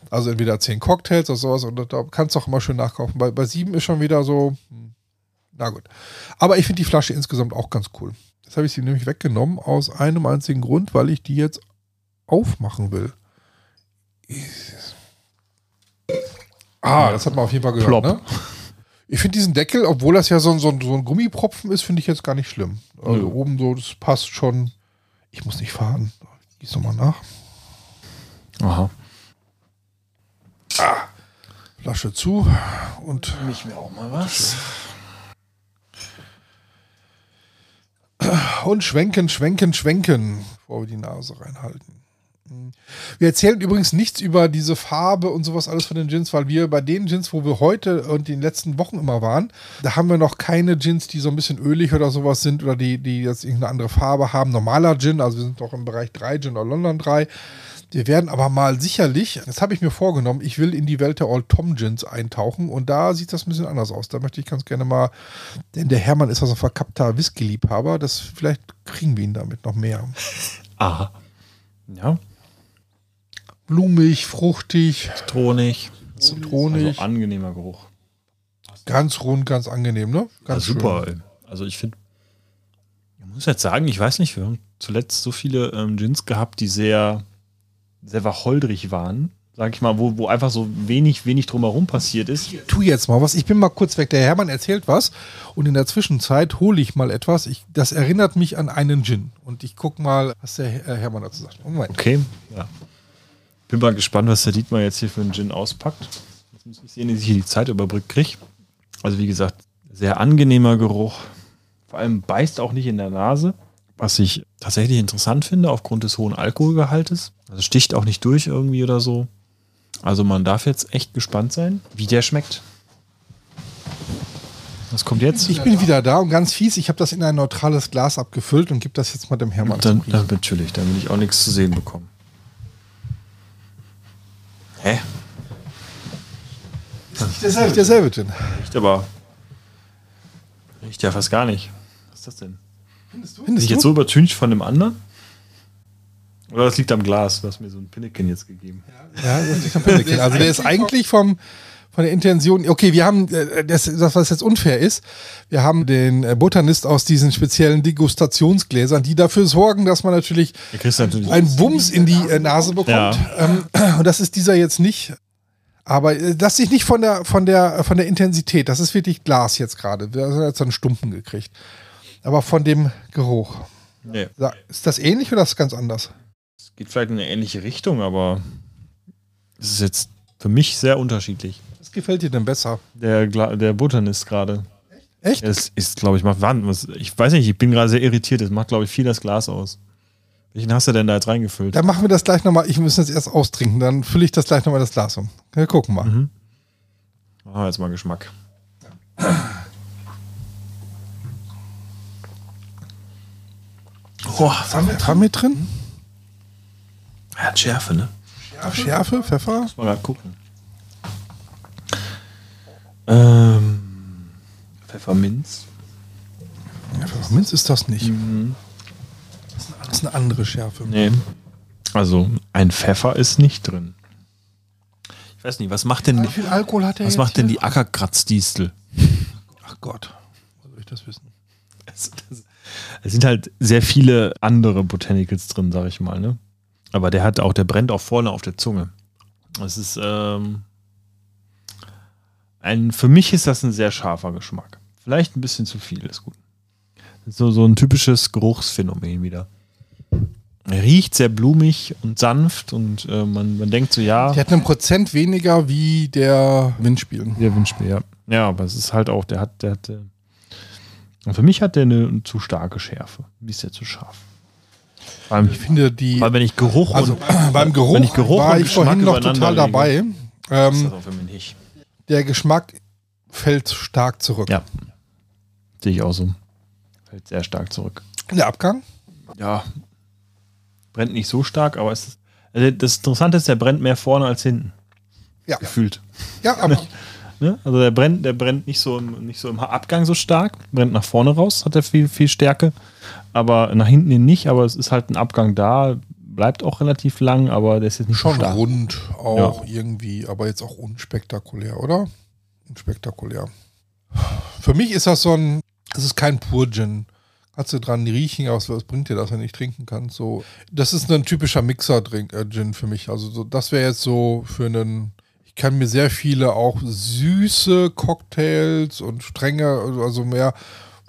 Also entweder 10 Cocktails oder sowas. Und da kannst du auch immer schön nachkaufen. Bei, bei 7 ist schon wieder so, hm, na gut. Aber ich finde die Flasche insgesamt auch ganz cool. Jetzt habe ich sie nämlich weggenommen aus einem einzigen Grund, weil ich die jetzt aufmachen will. Ah, das hat man auf jeden Fall gehört. Ne? Ich finde diesen Deckel, obwohl das ja so, so, so ein Gummipropfen ist, finde ich jetzt gar nicht schlimm. Also ja. oben so, das passt schon. Ich muss nicht fahren. Gieß nochmal nach. Aha. Ah. Flasche zu und. Mich mir auch mal was. Und schwenken, schwenken, schwenken, bevor wir die Nase reinhalten. Wir erzählen übrigens nichts über diese Farbe und sowas alles von den Gins, weil wir bei den Gins, wo wir heute und in den letzten Wochen immer waren, da haben wir noch keine Gins, die so ein bisschen ölig oder sowas sind oder die, die jetzt irgendeine andere Farbe haben. Normaler Gin, also wir sind doch im Bereich 3 Gin oder London 3. Wir werden aber mal sicherlich, das habe ich mir vorgenommen, ich will in die Welt der Old Tom Gins eintauchen und da sieht das ein bisschen anders aus. Da möchte ich ganz gerne mal, denn der Hermann ist also ein verkappter Whisky-Liebhaber, das vielleicht kriegen wir ihn damit noch mehr. [LAUGHS] Aha. Ja. Blumig, fruchtig. Zitronig. Zitronig. Also angenehmer Geruch. Ganz rund, ganz angenehm, ne? Ganz ja, super. Schön. Also ich finde, ich muss jetzt sagen, ich weiß nicht, wir haben zuletzt so viele ähm, Gins gehabt, die sehr sehr wacholderig waren, sag ich mal, wo, wo einfach so wenig, wenig drumherum passiert ist. Tu jetzt mal was. Ich bin mal kurz weg. Der Hermann erzählt was und in der Zwischenzeit hole ich mal etwas. Ich, das erinnert mich an einen Gin. Und ich gucke mal, was der Hermann dazu sagt. Moment. Okay, ja. Bin mal gespannt, was der Dietmar jetzt hier für einen Gin auspackt. Jetzt muss ich sehen, dass ich hier die Zeit überbrückt kriege. Also wie gesagt, sehr angenehmer Geruch. Vor allem beißt auch nicht in der Nase was ich tatsächlich interessant finde aufgrund des hohen Alkoholgehaltes. Also sticht auch nicht durch irgendwie oder so. Also man darf jetzt echt gespannt sein, wie der schmeckt. Was kommt jetzt? Ich bin wieder da und ganz fies, ich habe das in ein neutrales Glas abgefüllt und gebe das jetzt mal dem Hermann. Dann, dann natürlich, dann will ich auch nichts zu sehen bekommen. Hä? Das ist nicht derselbe, derselbe Gin. Riecht aber. Riecht ja fast gar nicht. Was ist das denn? Findest du? Bin ich jetzt so übertüncht von dem anderen? Oder das liegt am Glas? Du hast mir so ein Pinneken jetzt gegeben. Ja, das liegt am Pinneken. [LAUGHS] Also der ist eigentlich vom, von der Intention, okay, wir haben, äh, das, das, was jetzt unfair ist, wir haben den äh, Botanist aus diesen speziellen Degustationsgläsern, die dafür sorgen, dass man natürlich, natürlich einen Bums in die äh, Nase bekommt. Ja. Ähm, [CLEARS THROAT] und das ist dieser jetzt nicht. Aber das sich nicht von der, von der, von der Intensität, das ist wirklich Glas jetzt gerade. Wir haben jetzt einen Stumpen gekriegt. Aber von dem Geruch. Nee. Ist das ähnlich oder ist das ganz anders? Es geht vielleicht in eine ähnliche Richtung, aber es ist jetzt für mich sehr unterschiedlich. Was gefällt dir denn besser? Der, der Botanist gerade. Echt? Es ist, glaube ich, macht Wand. Ich weiß nicht, ich bin gerade sehr irritiert. Es macht, glaube ich, viel das Glas aus. Welchen hast du denn da jetzt reingefüllt? Dann machen wir das gleich nochmal. Ich muss jetzt erst austrinken, dann fülle ich das gleich nochmal das Glas um. Wir gucken mal. Mhm. Machen wir jetzt mal Geschmack. [CLEARS THROAT] Boah, was haben wir dran mit drin? Er hat Schärfe, ne? Schärfe, Schärfe Pfeffer? Muss mal gerade gucken. Ähm, Pfefferminz. Ja, Pfefferminz ist das nicht. Mhm. Das ist eine andere Schärfe. Nee. Also ein Pfeffer ist nicht drin. Ich weiß nicht, was macht denn, Wie viel Alkohol hat der was macht denn die Ackerkratzdistel? Ach Gott, wo soll ich das wissen? Es, es, sind halt sehr viele andere Botanicals drin, sag ich mal, ne? Aber der hat auch, der brennt auch vorne auf der Zunge. Das ist, ähm, ein, für mich ist das ein sehr scharfer Geschmack. Vielleicht ein bisschen zu viel, ist gut. So, so ein typisches Geruchsphänomen wieder. Er riecht sehr blumig und sanft und äh, man, man denkt so, ja. Der hat einen Prozent weniger wie der Windspiel. Der Windspiel, ja. Ja, aber es ist halt auch, der hat, der hat, äh, und für mich hat der eine, eine zu starke Schärfe. Wie ist der zu scharf? Beim, ich finde die. Weil wenn ich Geruch also, und, [CLEARS THROAT] beim Geruch, wenn ich Geruch war ich vorhin noch total dabei. Ähm, ist das auch für mich nicht. Der Geschmack fällt stark zurück. Ja. Sehe ich auch so. Fällt sehr stark zurück. Der Abgang? Ja. Brennt nicht so stark, aber es ist, also das Interessante ist, der brennt mehr vorne als hinten. Ja. Gefühlt. Ja, aber. [LAUGHS] ne? Also der brennt, der brennt nicht so, im, nicht so im Abgang so stark, brennt nach vorne raus, hat er viel, viel Stärke, aber nach hinten hin nicht, aber es ist halt ein Abgang da, bleibt auch relativ lang, aber der ist jetzt nicht Schon stark. rund auch ja. irgendwie, aber jetzt auch unspektakulär, oder? Unspektakulär. Für mich ist das so ein, es ist kein Pur-Gin. Kannst du dran riechen, aber was bringt dir das, wenn du nicht trinken kannst? So, das ist ein typischer Mixer-Gin äh, für mich. Also so, das wäre jetzt so für einen, ich kann mir sehr viele auch süße Cocktails und strenge, also mehr,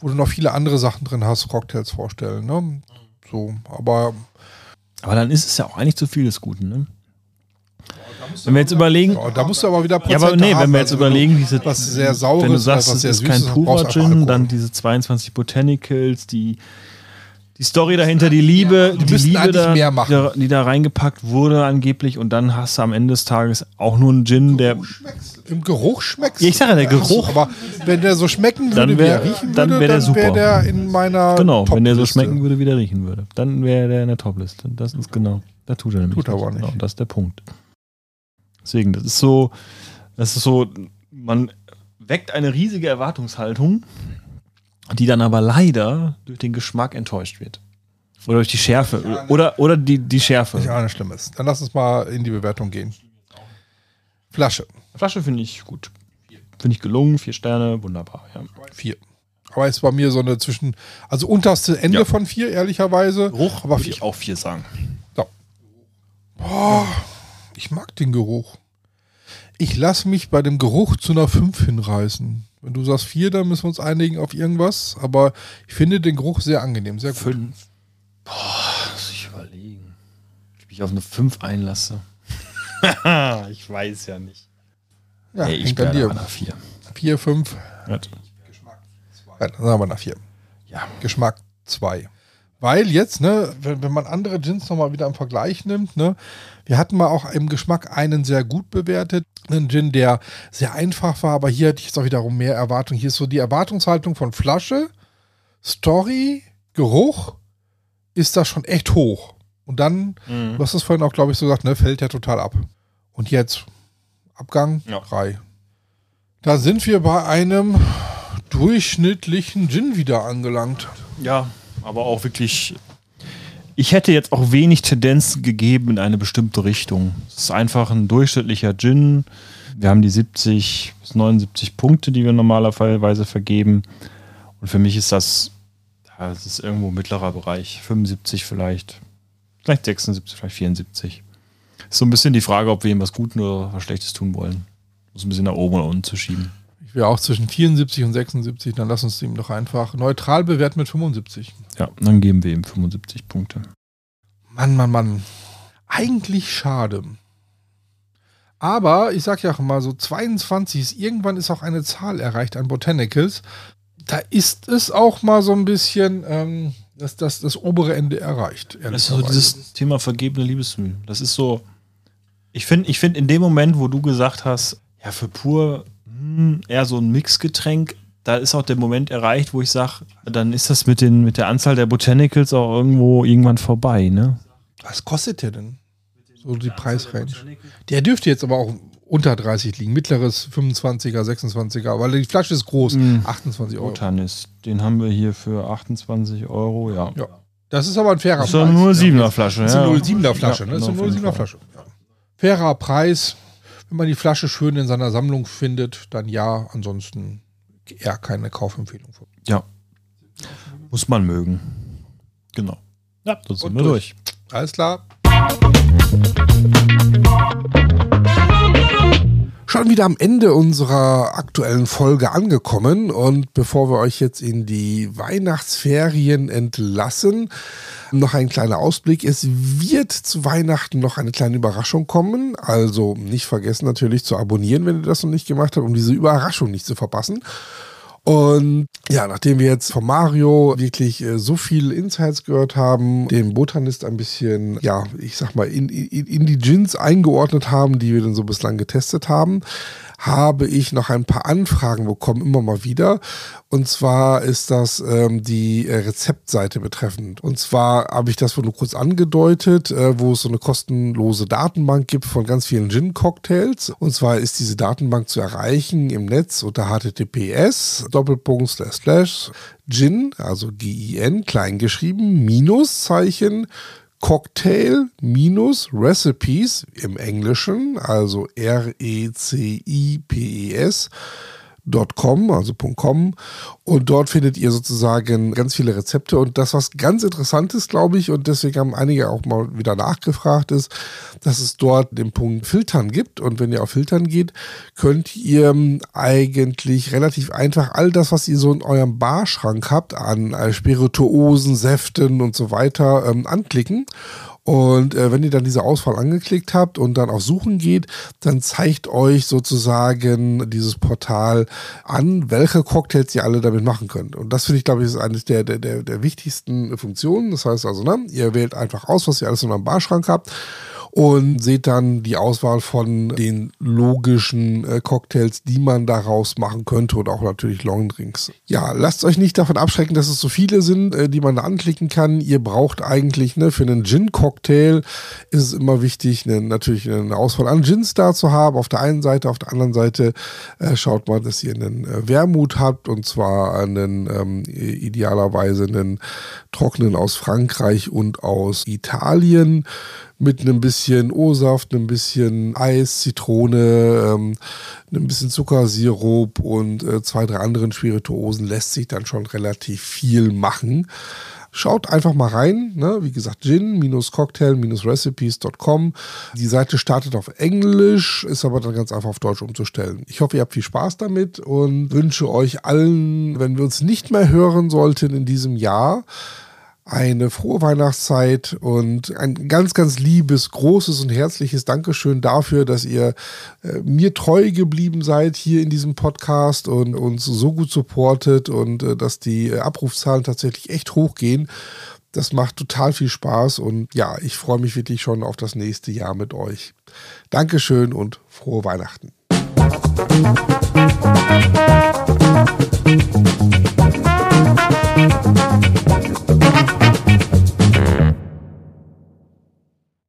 wo du noch viele andere Sachen drin hast, Cocktails vorstellen. Ne? So, aber aber dann ist es ja auch eigentlich zu viel des Guten, ne? Wenn wir jetzt überlegen. Ja, da musst du aber wieder Prozente Ja, aber nee, wenn wir jetzt also überlegen, diese. Was sehr saures, wenn du sagst, es ist kein purer Gin, dann diese 22 Botanicals, die die Story dahinter, die Liebe, die, die Liebe, da, die, die, da reingepackt wurde angeblich und dann hast du am Ende des Tages auch nur einen Gin, der im Geruch schmeckt. Ja, ich sage ja, der Geruch. aber wenn der so schmecken würde, wär, wie er riechen dann wäre der super. Wär der in meiner genau, wenn der so schmecken würde, wie der riechen würde, dann wäre der in der Topliste. Das ist genau. Da tut er nämlich. Tut er aber nicht. Genau, das ist der Punkt. Deswegen, das ist so, das ist so, man weckt eine riesige Erwartungshaltung die dann aber leider durch den Geschmack enttäuscht wird. Oder durch die Schärfe. Oder, oder die, die Schärfe. Nicht auch nicht Schlimmes. Dann lass uns mal in die Bewertung gehen. Flasche. Flasche finde ich gut. Finde ich gelungen. Vier Sterne, wunderbar. Ja. Vier. Aber ist bei mir so eine zwischen, also unterste Ende ja. von vier, ehrlicherweise. Geruch aber würde ich auch vier sagen. So. Boah, ich mag den Geruch. Ich lasse mich bei dem Geruch zu einer 5 hinreißen. Wenn du sagst 4, dann müssen wir uns einigen auf irgendwas. Aber ich finde den Geruch sehr angenehm, sehr gut. 5. Boah, muss ich überlegen. Ich mich auf eine 5 einlasse. [LAUGHS] ich weiß ja nicht. Ja, hey, ich bin dir. nach 4. 4, 5. Geschmack 2. Ja, dann sagen wir nach 4. Ja. Geschmack 2. Weil jetzt, ne, wenn, wenn man andere Gins nochmal wieder im Vergleich nimmt, ne, wir hatten mal auch im Geschmack einen sehr gut bewertet, einen Gin, der sehr einfach war, aber hier hatte ich jetzt auch wiederum mehr Erwartung. Hier ist so die Erwartungshaltung von Flasche, Story, Geruch, ist da schon echt hoch. Und dann, mhm. du hast es vorhin auch, glaube ich, so gesagt, ne, fällt der total ab. Und jetzt Abgang 3. Ja. Da sind wir bei einem durchschnittlichen Gin wieder angelangt. Ja, aber auch wirklich Ich hätte jetzt auch wenig Tendenz gegeben in eine bestimmte Richtung. Es ist einfach ein durchschnittlicher Gin. Wir haben die 70 bis 79 Punkte, die wir normalerweise vergeben. Und für mich ist das, das ist irgendwo mittlerer Bereich. 75 vielleicht. Vielleicht 76, vielleicht 74. Ist so ein bisschen die Frage, ob wir ihm was Gutes oder was Schlechtes tun wollen. Muss ein bisschen nach oben oder unten zu schieben. Ich wäre auch zwischen 74 und 76, dann lass uns ihm doch einfach neutral bewerten mit 75. Ja, dann geben wir ihm 75 Punkte. Mann, Mann, Mann. Eigentlich schade. Aber ich sag ja auch mal so 22 ist irgendwann ist auch eine Zahl erreicht an Botanicals. Da ist es auch mal so ein bisschen, ähm, dass das, das obere Ende erreicht. Das ist so dieses Thema vergebene Liebesmühe. Das ist so, ich finde, ich finde in dem Moment, wo du gesagt hast, ja, für pur mh, hm, eher so ein Mixgetränk, da ist auch der Moment erreicht, wo ich sage, dann ist das mit, den, mit der Anzahl der Botanicals auch irgendwo irgendwann vorbei, ne? Was kostet der denn? So die Preisrange. Der dürfte jetzt aber auch unter 30 liegen. Mittleres 25er, 26er, weil die Flasche ist groß. Mm. 28 Euro. Botanist, den haben wir hier für 28 Euro, ja. ja. Das ist aber ein fairer Preis. Das ist eine 07er Flasche. Das ist eine 07er Flasche, ne? Das ist eine 07er Flasche. Ja. Fairer Preis. Wenn man die Flasche schön in seiner Sammlung findet, dann ja. Ansonsten eher keine Kaufempfehlung. Ja. Muss man mögen. Genau. Ja, das sind wir durch. durch. Alles klar. Schon wieder am Ende unserer aktuellen Folge angekommen und bevor wir euch jetzt in die Weihnachtsferien entlassen, noch ein kleiner Ausblick. Es wird zu Weihnachten noch eine kleine Überraschung kommen. Also nicht vergessen natürlich zu abonnieren, wenn ihr das noch nicht gemacht habt, um diese Überraschung nicht zu verpassen. Und ja, nachdem wir jetzt von Mario wirklich äh, so viel Insights gehört haben, den Botanist ein bisschen, ja, ich sag mal, in, in, in die Gins eingeordnet haben, die wir dann so bislang getestet haben, habe ich noch ein paar Anfragen bekommen, immer mal wieder. Und zwar ist das ähm, die äh, Rezeptseite betreffend. Und zwar habe ich das wohl nur kurz angedeutet, äh, wo es so eine kostenlose Datenbank gibt von ganz vielen Gin-Cocktails. Und zwar ist diese Datenbank zu erreichen im Netz unter https Doppelpunkt slash slash Gin, also G-I-N, klein geschrieben, Minuszeichen, Cocktail-Recipes im Englischen, also R-E-C-I-P-E-S Com, also .com und dort findet ihr sozusagen ganz viele Rezepte. Und das, was ganz interessant ist, glaube ich, und deswegen haben einige auch mal wieder nachgefragt, ist, dass es dort den Punkt Filtern gibt. Und wenn ihr auf Filtern geht, könnt ihr eigentlich relativ einfach all das, was ihr so in eurem Barschrank habt, an Spirituosen, Säften und so weiter, ähm, anklicken und äh, wenn ihr dann diese Auswahl angeklickt habt und dann auf Suchen geht, dann zeigt euch sozusagen dieses Portal an, welche Cocktails ihr alle damit machen könnt. Und das finde ich, glaube ich, ist eines der, der, der, der wichtigsten Funktionen. Das heißt also, ne, ihr wählt einfach aus, was ihr alles in eurem Barschrank habt und seht dann die Auswahl von den logischen äh, Cocktails, die man daraus machen könnte und auch natürlich Longdrinks. Ja, lasst euch nicht davon abschrecken, dass es so viele sind, äh, die man da anklicken kann. Ihr braucht eigentlich ne, für einen Gin-Cocktail ist es immer wichtig, ne, natürlich eine Auswahl an Gins da zu haben. Auf der einen Seite, auf der anderen Seite äh, schaut mal, dass ihr einen äh, Wermut habt und zwar einen ähm, idealerweise einen trockenen aus Frankreich und aus Italien mit einem bisschen O-Saft, einem bisschen Eis, Zitrone, ähm, einem bisschen Zuckersirup und äh, zwei, drei anderen Spirituosen lässt sich dann schon relativ viel machen. Schaut einfach mal rein. Ne? Wie gesagt, gin-cocktail-recipes.com. Die Seite startet auf Englisch, ist aber dann ganz einfach auf Deutsch umzustellen. Ich hoffe, ihr habt viel Spaß damit und wünsche euch allen, wenn wir uns nicht mehr hören sollten in diesem Jahr, eine frohe Weihnachtszeit und ein ganz, ganz liebes, großes und herzliches Dankeschön dafür, dass ihr äh, mir treu geblieben seid hier in diesem Podcast und uns so gut supportet und äh, dass die äh, Abrufzahlen tatsächlich echt hochgehen. Das macht total viel Spaß und ja, ich freue mich wirklich schon auf das nächste Jahr mit euch. Dankeschön und frohe Weihnachten. Musik